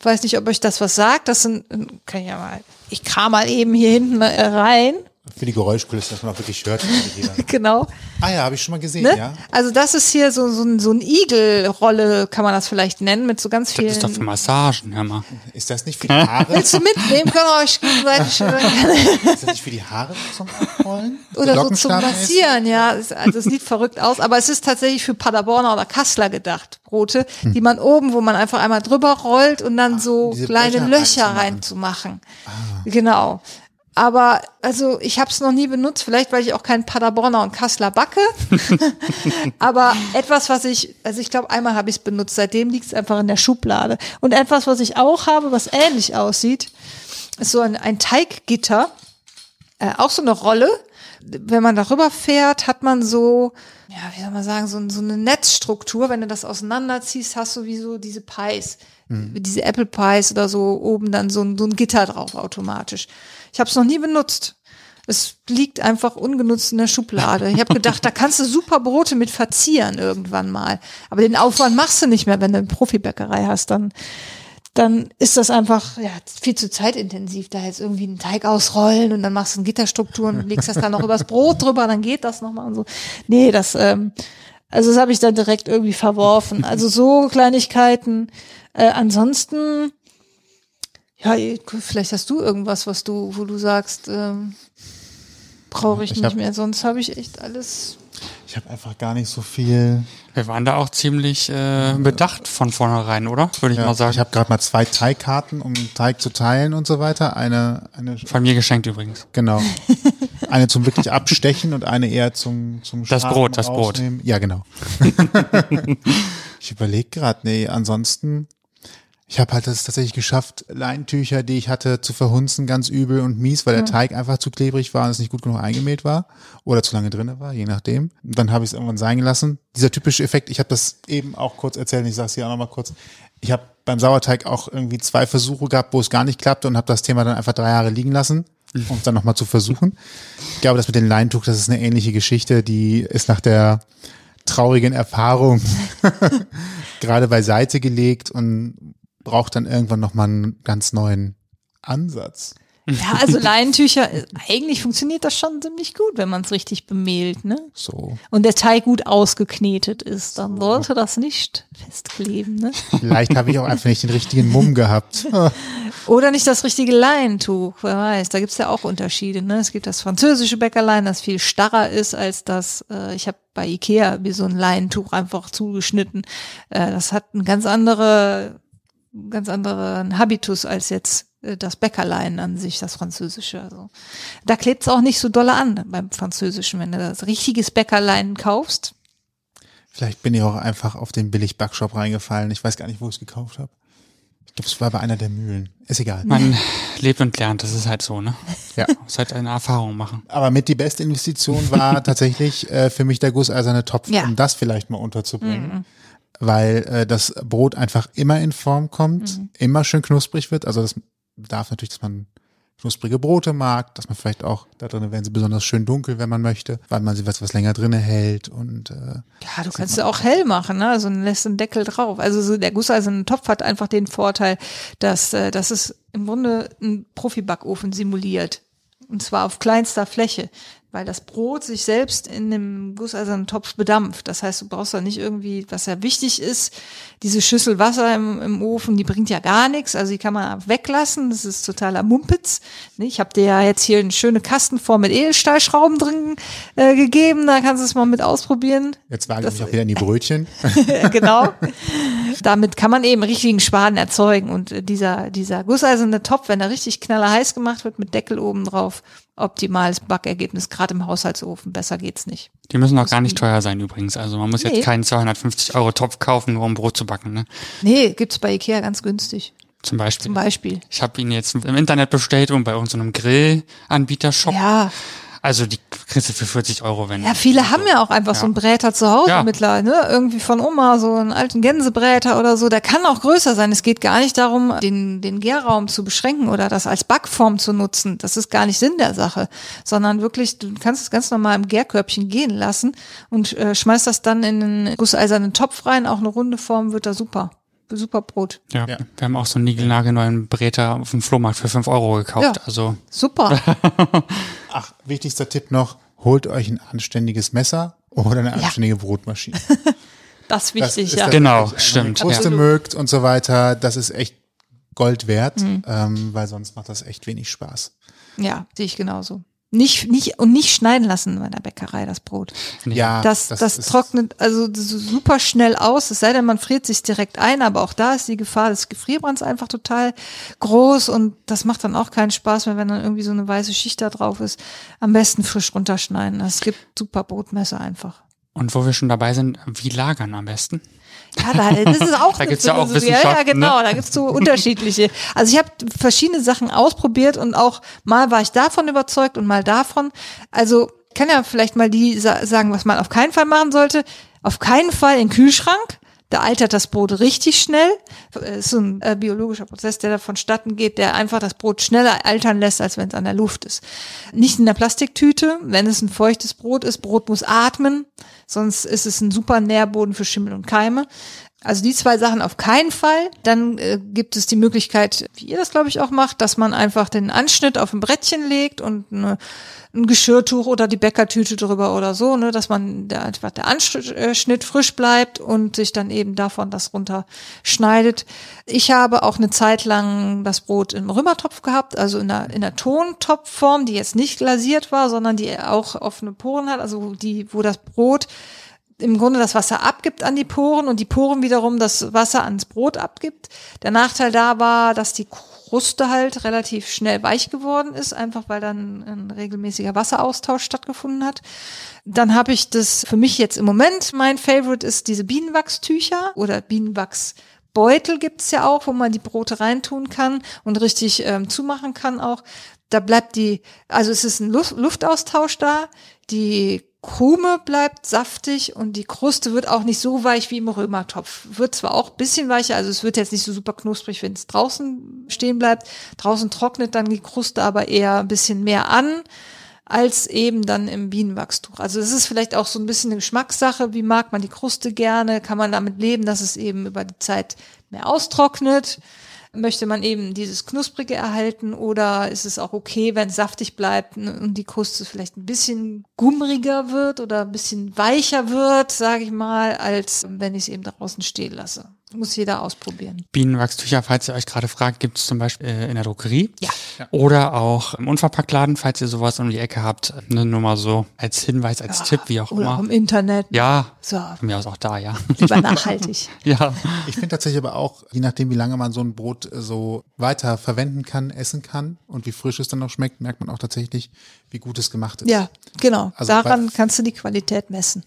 Weiß nicht, ob euch das was sagt. Das sind, kann ich ja mal, ich kram mal eben hier hinten rein. Für die Geräuschkulisse, dass man auch wirklich hört. Genau. ah ja, habe ich schon mal gesehen, Ne? ja. Also das ist hier so, so, ein, so ein Igelrolle, kann man das vielleicht nennen, mit so ganz Das vielen. ist doch für Massagen, hör mal. Ist das nicht für die Haare? Willst du mitnehmen? Können wir euch gegenseitig ist das nicht für die Haare zum Abrollen? oder so zum Massieren, ja. Es- Also es sieht verrückt aus, aber es ist tatsächlich für Paderborner oder Kassler gedacht, Brote, die man oben, wo man einfach einmal drüber rollt und dann so diese kleine Löcher reinzumachen. reinzumachen. Genau. Aber also ich habe es noch nie benutzt, vielleicht weil ich auch keinen Paderborner und Kassler backe. Aber etwas, was ich, also ich glaube, einmal habe ich es benutzt, seitdem liegt es einfach in der Schublade. Und etwas, was ich auch habe, was ähnlich aussieht, ist so ein, ein Teiggitter, äh, auch so eine Rolle. Wenn man darüber fährt, hat man so, ja, wie soll man sagen, so, so eine Netzstruktur. Wenn du das auseinanderziehst, hast du wie so diese Pies, diese Apple Pies oder so, oben dann so ein, so ein Gitter drauf automatisch. Ich habe es noch nie benutzt. Es liegt einfach ungenutzt in der Schublade. Ich habe gedacht, da kannst du super Brote mit verzieren irgendwann mal. Aber den Aufwand machst du nicht mehr, wenn du eine Profibäckerei hast. Dann, dann ist das einfach ja, viel zu zeitintensiv. Da jetzt irgendwie einen Teig ausrollen und dann machst du eine Gitterstruktur und legst das dann noch übers Brot drüber, dann geht das nochmal und so. Nee, das, ähm, also das habe ich dann direkt irgendwie verworfen. Also so Kleinigkeiten. Äh, ansonsten, ja, vielleicht hast du irgendwas, was du, wo du sagst, ähm, brauche ich, Ich nicht hab- mehr. Sonst habe ich echt alles. Ich habe einfach gar nicht so viel. Wir waren da auch ziemlich äh, bedacht von vornherein, oder? Würde ich Ja, mal sagen. ich habe gerade mal zwei Teigkarten, um Teig zu teilen und so weiter. Eine, eine Von mir geschenkt übrigens. genau. Eine zum wirklich abstechen und eine eher zum zum Das Schaben Brot, das Brot. rausnehmen. Ja, genau. ich überlege gerade, nee, ansonsten Ich habe halt das tatsächlich geschafft, Leintücher, die ich hatte, zu verhunzen, ganz übel und mies, weil der Teig einfach zu klebrig war und es nicht gut genug eingemäht war oder zu lange drinne war, je nachdem. Und dann habe ich es irgendwann sein gelassen. Dieser typische Effekt, ich habe das eben auch kurz erzählt, ich sage es hier auch nochmal kurz. Ich habe beim Sauerteig auch irgendwie zwei Versuche gehabt, wo es gar nicht klappte und habe das Thema dann einfach drei Jahre liegen lassen, um es dann nochmal zu versuchen. Ich glaube, das mit dem Leintuch, das ist eine ähnliche Geschichte, die ist nach der traurigen Erfahrung gerade beiseite gelegt und braucht dann irgendwann nochmal einen ganz neuen Ansatz. Ja, also Leinentücher, äh, eigentlich funktioniert das schon ziemlich gut, wenn man es richtig bemehlt, ne? So. Und der Teig gut ausgeknetet ist, dann sollte das nicht festkleben, ne? Vielleicht habe ich auch einfach nicht den richtigen Mumm gehabt. Oder nicht das richtige Leintuch, wer weiß. Da gibt's ja auch Unterschiede. Ne? Es gibt das französische Bäckerlein, das viel starrer ist als das, äh, ich habe bei Ikea wie so ein Leintuch einfach zugeschnitten. Äh, das hat einen ganz andere, ganz anderen Habitus als jetzt äh, das Bäckerlein an sich, das französische. Also, da klebt's auch nicht so dolle an beim französischen. Wenn du das richtiges Bäckerlein kaufst, Vielleicht bin ich auch einfach auf den Billig-Backshop reingefallen. Ich weiß gar nicht, wo ich es gekauft habe. Ich glaube, es war bei einer der Mühlen. Ist egal. Man lebt und lernt, das ist halt so, ne? Ja. Muss halt eine Erfahrung machen. Aber mit die beste Investition war tatsächlich äh, für mich der gusseiserne Topf, Ja. um das vielleicht mal unterzubringen. Weil äh, das Brot einfach immer in Form kommt, immer schön knusprig wird. Also das darf natürlich, dass man knusprige Brote mag, dass man vielleicht auch, da drinnen werden sie besonders schön dunkel, wenn man möchte, weil man sie was, was länger drinne hält und äh, Ja, du kannst ja auch hell machen, ne? Also lässt einen Deckel drauf. Also so der gusseiserne Topf hat einfach den Vorteil, dass, äh, dass es im Grunde ein Profibackofen simuliert. Und zwar auf kleinster Fläche, weil das Brot sich selbst in dem gusseisernen Topf bedampft. Das heißt, du brauchst da nicht irgendwie, was ja wichtig ist, diese Schüssel Wasser im, im Ofen, die bringt ja gar nichts. Also die kann man weglassen. Das ist totaler Mumpitz. Ich habe dir ja jetzt hier eine schöne Kastenform mit Edelstahlschrauben drin äh, gegeben. Da kannst du es mal mit ausprobieren. jetzt wage ich mich auch wieder in die Brötchen. genau. Damit kann man eben richtigen Schaden erzeugen. Und äh, dieser, dieser gusseiserne Topf, wenn er richtig knallerheiß gemacht wird, mit Deckel oben drauf, optimales Backergebnis, gerade im Haushaltsofen. Besser geht's nicht. Die müssen auch gar nicht teuer sein übrigens. Also man muss Nee. jetzt keinen 250 Euro Topf kaufen, nur um Brot zu backen, ne? Nee, gibt's bei Ikea ganz günstig. Zum Beispiel. Zum Beispiel. Ich habe ihn jetzt im Internet bestellt und bei irgendeinem Grillanbieter-Shop. Ja, Also die kriegst du für 40 Euro, wenn. ja, viele haben ja auch einfach so einen Bräter zu Hause Ja. mittlerweile, ne? Irgendwie von Oma, so einen alten Gänsebräter oder so. Der kann auch größer sein. Es geht gar nicht darum, den, den Gärraum zu beschränken oder das als Backform zu nutzen. Das ist gar nicht Sinn der Sache. Sondern wirklich, du kannst es ganz normal im Gärkörbchen gehen lassen und äh, schmeißt das dann in einen gusseisernen Topf rein. Auch eine runde Form wird da super. Super Brot. Ja, Ja. wir haben auch so einen niegelnagelneuen Bräter auf dem Flohmarkt für 5 Euro gekauft. Ja. Also Super. Ach, wichtigster Tipp noch, holt euch ein anständiges Messer oder eine anständige Brotmaschine. Das ist Das wichtig, ist ja. genau, Wenn ihr stimmt. Kruste Ja. mögt und so weiter, das ist echt Gold wert, ähm, weil sonst macht das echt wenig Spaß. Ja, sehe ich genauso. Nicht, nicht, und nicht schneiden lassen bei der Bäckerei, das Brot. Ja, Das, das, ist- trocknet also das super schnell aus, es sei denn, man friert sich direkt ein, aber auch da ist die Gefahr des Gefrierbrands einfach total groß und das macht dann auch keinen Spaß mehr, wenn dann irgendwie so eine weiße Schicht da drauf ist. Am besten frisch runterschneiden. Es gibt super Brotmesser einfach. Und wo wir schon dabei sind, wie lagern am besten? Ja, da, das ist auch Da eine gibt's ja auch Philosophie. Ja, ja, Wissenschaften, genau, ne? da gibt's so unterschiedliche. Also ich habe verschiedene Sachen ausprobiert und auch mal war ich davon überzeugt und mal davon. Also kann ja vielleicht mal die sa sagen, was man auf keinen Fall machen sollte. Auf keinen Fall in den Kühlschrank. Da altert das Brot richtig schnell. Es ist ein äh, biologischer Prozess, der da vonstatten geht, der einfach das Brot schneller altern lässt, als wenn es an der Luft ist. Nicht in der Plastiktüte, wenn es ein feuchtes Brot ist. Brot muss atmen, sonst ist es ein super Nährboden für Schimmel und Keime. Also die zwei Sachen auf keinen Fall. Dann äh, gibt es die Möglichkeit, wie ihr das glaube ich auch macht, dass man einfach den Anschnitt auf ein Brettchen legt und eine, ein Geschirrtuch oder die Bäckertüte drüber oder so, ne, dass man der, einfach der Anschnitt frisch bleibt und sich dann eben davon das runter schneidet. Ich habe auch eine Zeit lang das Brot im Römertopf gehabt, also in der, in der Tontopfform, die jetzt nicht glasiert war, sondern die auch offene Poren hat, also die, wo das Brot im Grunde das Wasser abgibt an die Poren und die Poren wiederum das Wasser ans Brot abgibt. Der Nachteil da war, dass die Kruste halt relativ schnell weich geworden ist, einfach weil dann ein regelmäßiger Wasseraustausch stattgefunden hat. Dann habe ich das für mich jetzt im Moment, mein Favorite ist diese Bienenwachstücher oder Bienenwachs Beutel gibt's ja auch, wo man die Brote reintun kann und richtig ähm, zumachen kann auch. Da bleibt die, also es ist ein Luft, Luftaustausch da. Die Krume bleibt saftig und die Kruste wird auch nicht so weich wie im Römertopf. Wird zwar auch bisschen weicher, also es wird jetzt nicht so super knusprig, wenn es draußen stehen bleibt. Draußen trocknet dann die Kruste aber eher ein bisschen mehr an als eben dann im Bienenwachstuch. Also es ist vielleicht auch so ein bisschen eine Geschmackssache. Wie mag man die Kruste gerne? Kann man damit leben, dass es eben über die Zeit mehr austrocknet? Möchte man eben dieses Knusprige erhalten oder ist es auch okay, wenn es saftig bleibt und die Kruste vielleicht ein bisschen gummriger wird oder ein bisschen weicher wird, sage ich mal, als wenn ich es eben draußen stehen lasse? Muss jeder ausprobieren. Bienenwachstücher, falls ihr euch gerade fragt, gibt es zum Beispiel äh, in der Drogerie. Ja. Oder auch im Unverpacktladen, falls ihr sowas um die Ecke habt. Ne, nur mal so als Hinweis, als Tipp, wie auch Oder immer. auch im Internet. ja, So, von mir aus auch da, ja. lieber nachhaltig. ja. Ich finde tatsächlich aber auch, je nachdem, wie lange man so ein Brot äh, so weiter verwenden kann, essen kann und wie frisch es dann noch schmeckt, merkt man auch tatsächlich, wie gut es gemacht ist. Ja, genau. Also Daran bei- kannst du die Qualität messen.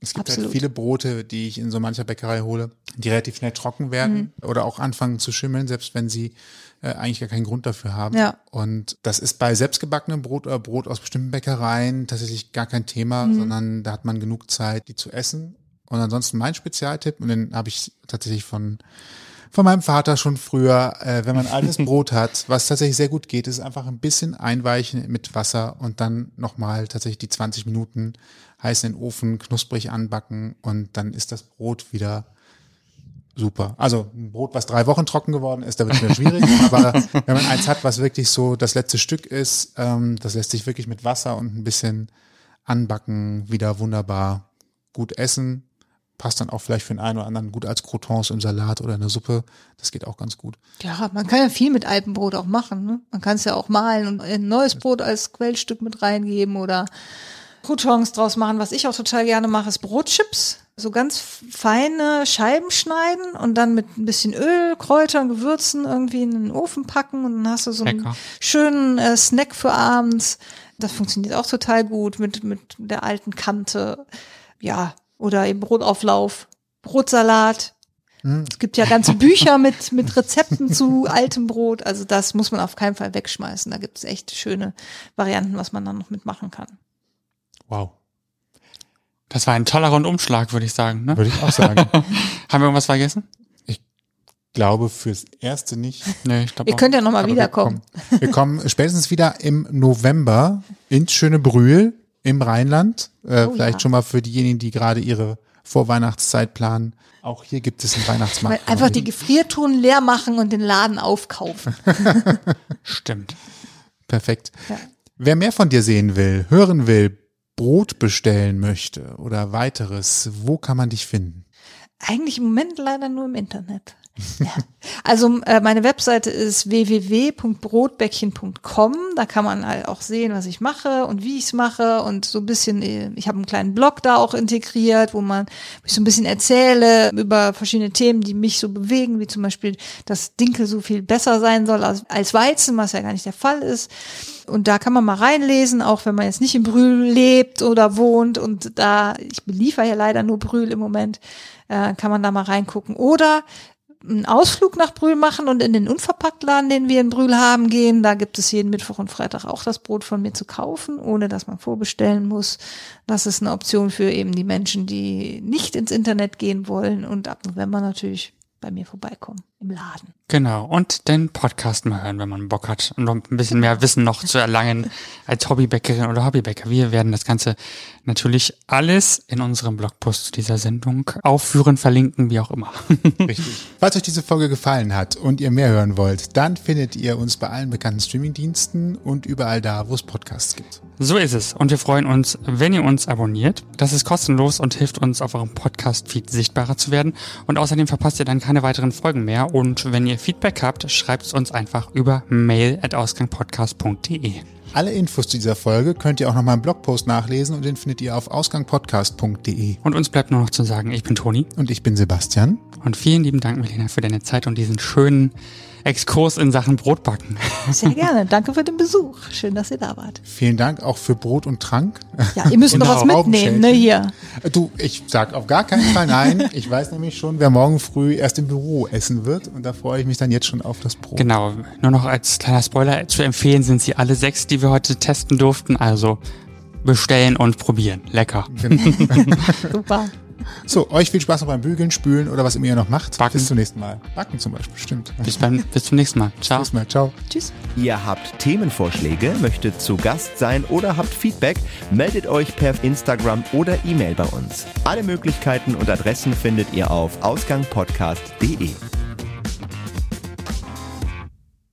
Es gibt Absolut. halt viele Brote, die ich in so mancher Bäckerei hole, die relativ schnell trocken werden Mhm. oder auch anfangen zu schimmeln, selbst wenn sie äh, eigentlich gar keinen Grund dafür haben. Ja. Und das ist bei selbstgebackenem Brot oder Brot aus bestimmten Bäckereien tatsächlich gar kein Thema, Mhm. sondern da hat man genug Zeit, die zu essen. Und ansonsten mein Spezialtipp, und den habe ich tatsächlich von von meinem Vater schon früher, äh, wenn man altes Brot hat, was tatsächlich sehr gut geht, ist einfach ein bisschen einweichen mit Wasser und dann nochmal tatsächlich die 20 Minuten heiß in den Ofen, knusprig anbacken und dann ist das Brot wieder super. Also ein Brot, was drei Wochen trocken geworden ist, da wird es wieder schwierig. aber wenn man eins hat, was wirklich so das letzte Stück ist, ähm, das lässt sich wirklich mit Wasser und ein bisschen anbacken wieder wunderbar gut essen. Passt dann auch vielleicht für den einen oder anderen gut als Croutons im Salat oder in der Suppe. Das geht auch ganz gut. Ja, man kann ja viel mit altem Brot auch machen. Ne? Man kann es ja auch malen und ein neues Brot als Quellstück mit reingeben oder Croutons draus machen. Was ich auch total gerne mache, ist Brotchips. So ganz feine Scheiben schneiden und dann mit ein bisschen Öl, Kräutern, Gewürzen irgendwie in den Ofen packen und dann hast du so einen Lecker. schönen äh, Snack für abends. Das funktioniert auch total gut mit, mit der alten Kante. Ja, oder eben Brotauflauf, Brotsalat. Es gibt ja ganze Bücher mit, mit Rezepten zu altem Brot. Also das muss man auf keinen Fall wegschmeißen. Da gibt es echt schöne Varianten, was man dann noch mitmachen kann. Wow. Das war ein toller Rundumschlag, würde ich sagen. Ne? Würde ich auch sagen. Haben wir irgendwas vergessen? Glaube fürs Erste nicht. Nee, ich glaube Ihr könnt ja nochmal Aber wir wiederkommen. kommen- Wir kommen spätestens wieder im November ins schöne Brühl im Rheinland. Äh, Oh vielleicht ja. schon mal für diejenigen, die gerade ihre Vorweihnachtszeit planen. Auch hier gibt es einen Weil Weihnachtsmarkt. einfach die Gefriertruhen leer machen und den Laden aufkaufen. Stimmt. Perfekt. Ja. Wer mehr von dir sehen will, hören will, Brot bestellen möchte oder weiteres, wo kann man dich finden? Eigentlich im Moment leider nur im Internet. Also äh, meine Webseite ist www.brotbäckchen.com. Da kann man halt auch sehen, was ich mache und wie ich es mache und so ein bisschen, äh, ich habe einen kleinen Blog da auch integriert, wo man wo ich so ein bisschen erzähle über verschiedene Themen, die mich so bewegen, wie zum Beispiel, dass Dinkel so viel besser sein soll als, als Weizen, was ja gar nicht der Fall ist. Und da kann man mal reinlesen, auch wenn man jetzt nicht in Brühl lebt oder wohnt und da, ich beliefer ja leider nur Brühl im Moment, äh, kann man da mal reingucken. Oder einen Ausflug nach Brühl machen und in den Unverpacktladen, den wir in Brühl haben, gehen. Da gibt es jeden Mittwoch und Freitag auch das Brot von mir zu kaufen, ohne dass man vorbestellen muss. Das ist eine Option für eben die Menschen, die nicht ins Internet gehen wollen und ab November natürlich bei mir vorbeikommen im Laden. Genau. Und den Podcast mal hören, wenn man Bock hat und noch ein bisschen mehr Wissen noch zu erlangen als Hobbybäckerin oder Hobbybäcker. Wir werden das Ganze natürlich alles in unserem Blogpost zu dieser Sendung aufführen, verlinken, wie auch immer. Richtig. Falls euch diese Folge gefallen hat und ihr mehr hören wollt, dann findet ihr uns bei allen bekannten Streamingdiensten und überall da, wo es Podcasts gibt. So ist es. Und wir freuen uns, wenn ihr uns abonniert. Das ist kostenlos und hilft uns, auf eurem Podcast-Feed sichtbarer zu werden. Und außerdem verpasst ihr dann keine weiteren Folgen mehr. Und wenn ihr Feedback habt, schreibt es uns einfach über mail at ausgangpodcast.de. Alle Infos zu dieser Folge könnt ihr auch nochmal im Blogpost nachlesen und den findet ihr auf ausgangpodcast.de. Und uns bleibt nur noch zu sagen, ich bin Toni. Und ich bin Sebastian. Und vielen lieben Dank, Melina, für deine Zeit und diesen schönen Exkurs in Sachen Brotbacken. Sehr gerne. Danke für den Besuch. Schön, dass ihr da wart. Vielen Dank auch für Brot und Trank. Ja, ihr müsst noch was Genau. mitnehmen, ne, hier. Du, ich sag auf gar keinen Fall nein. Ich weiß nämlich schon, wer morgen früh erst im Büro essen wird und da freue ich mich dann jetzt schon auf das Brot. Genau, nur noch als kleiner Spoiler zu empfehlen sind sie alle sechs, die wir heute testen durften. Also bestellen und probieren. Lecker. Super. So, euch viel Spaß noch beim Bügeln, Spülen oder was immer ihr noch macht. Backen. Bis zum nächsten Mal. Backen zum Beispiel, stimmt. Bis, beim, bis zum nächsten Mal. Ciao. Bis mal, ciao. Tschüss. Ihr habt Themenvorschläge, möchtet zu Gast sein oder habt Feedback, meldet euch per Instagram oder E-Mail bei uns. Alle Möglichkeiten und Adressen findet ihr auf ausgangpodcast.de.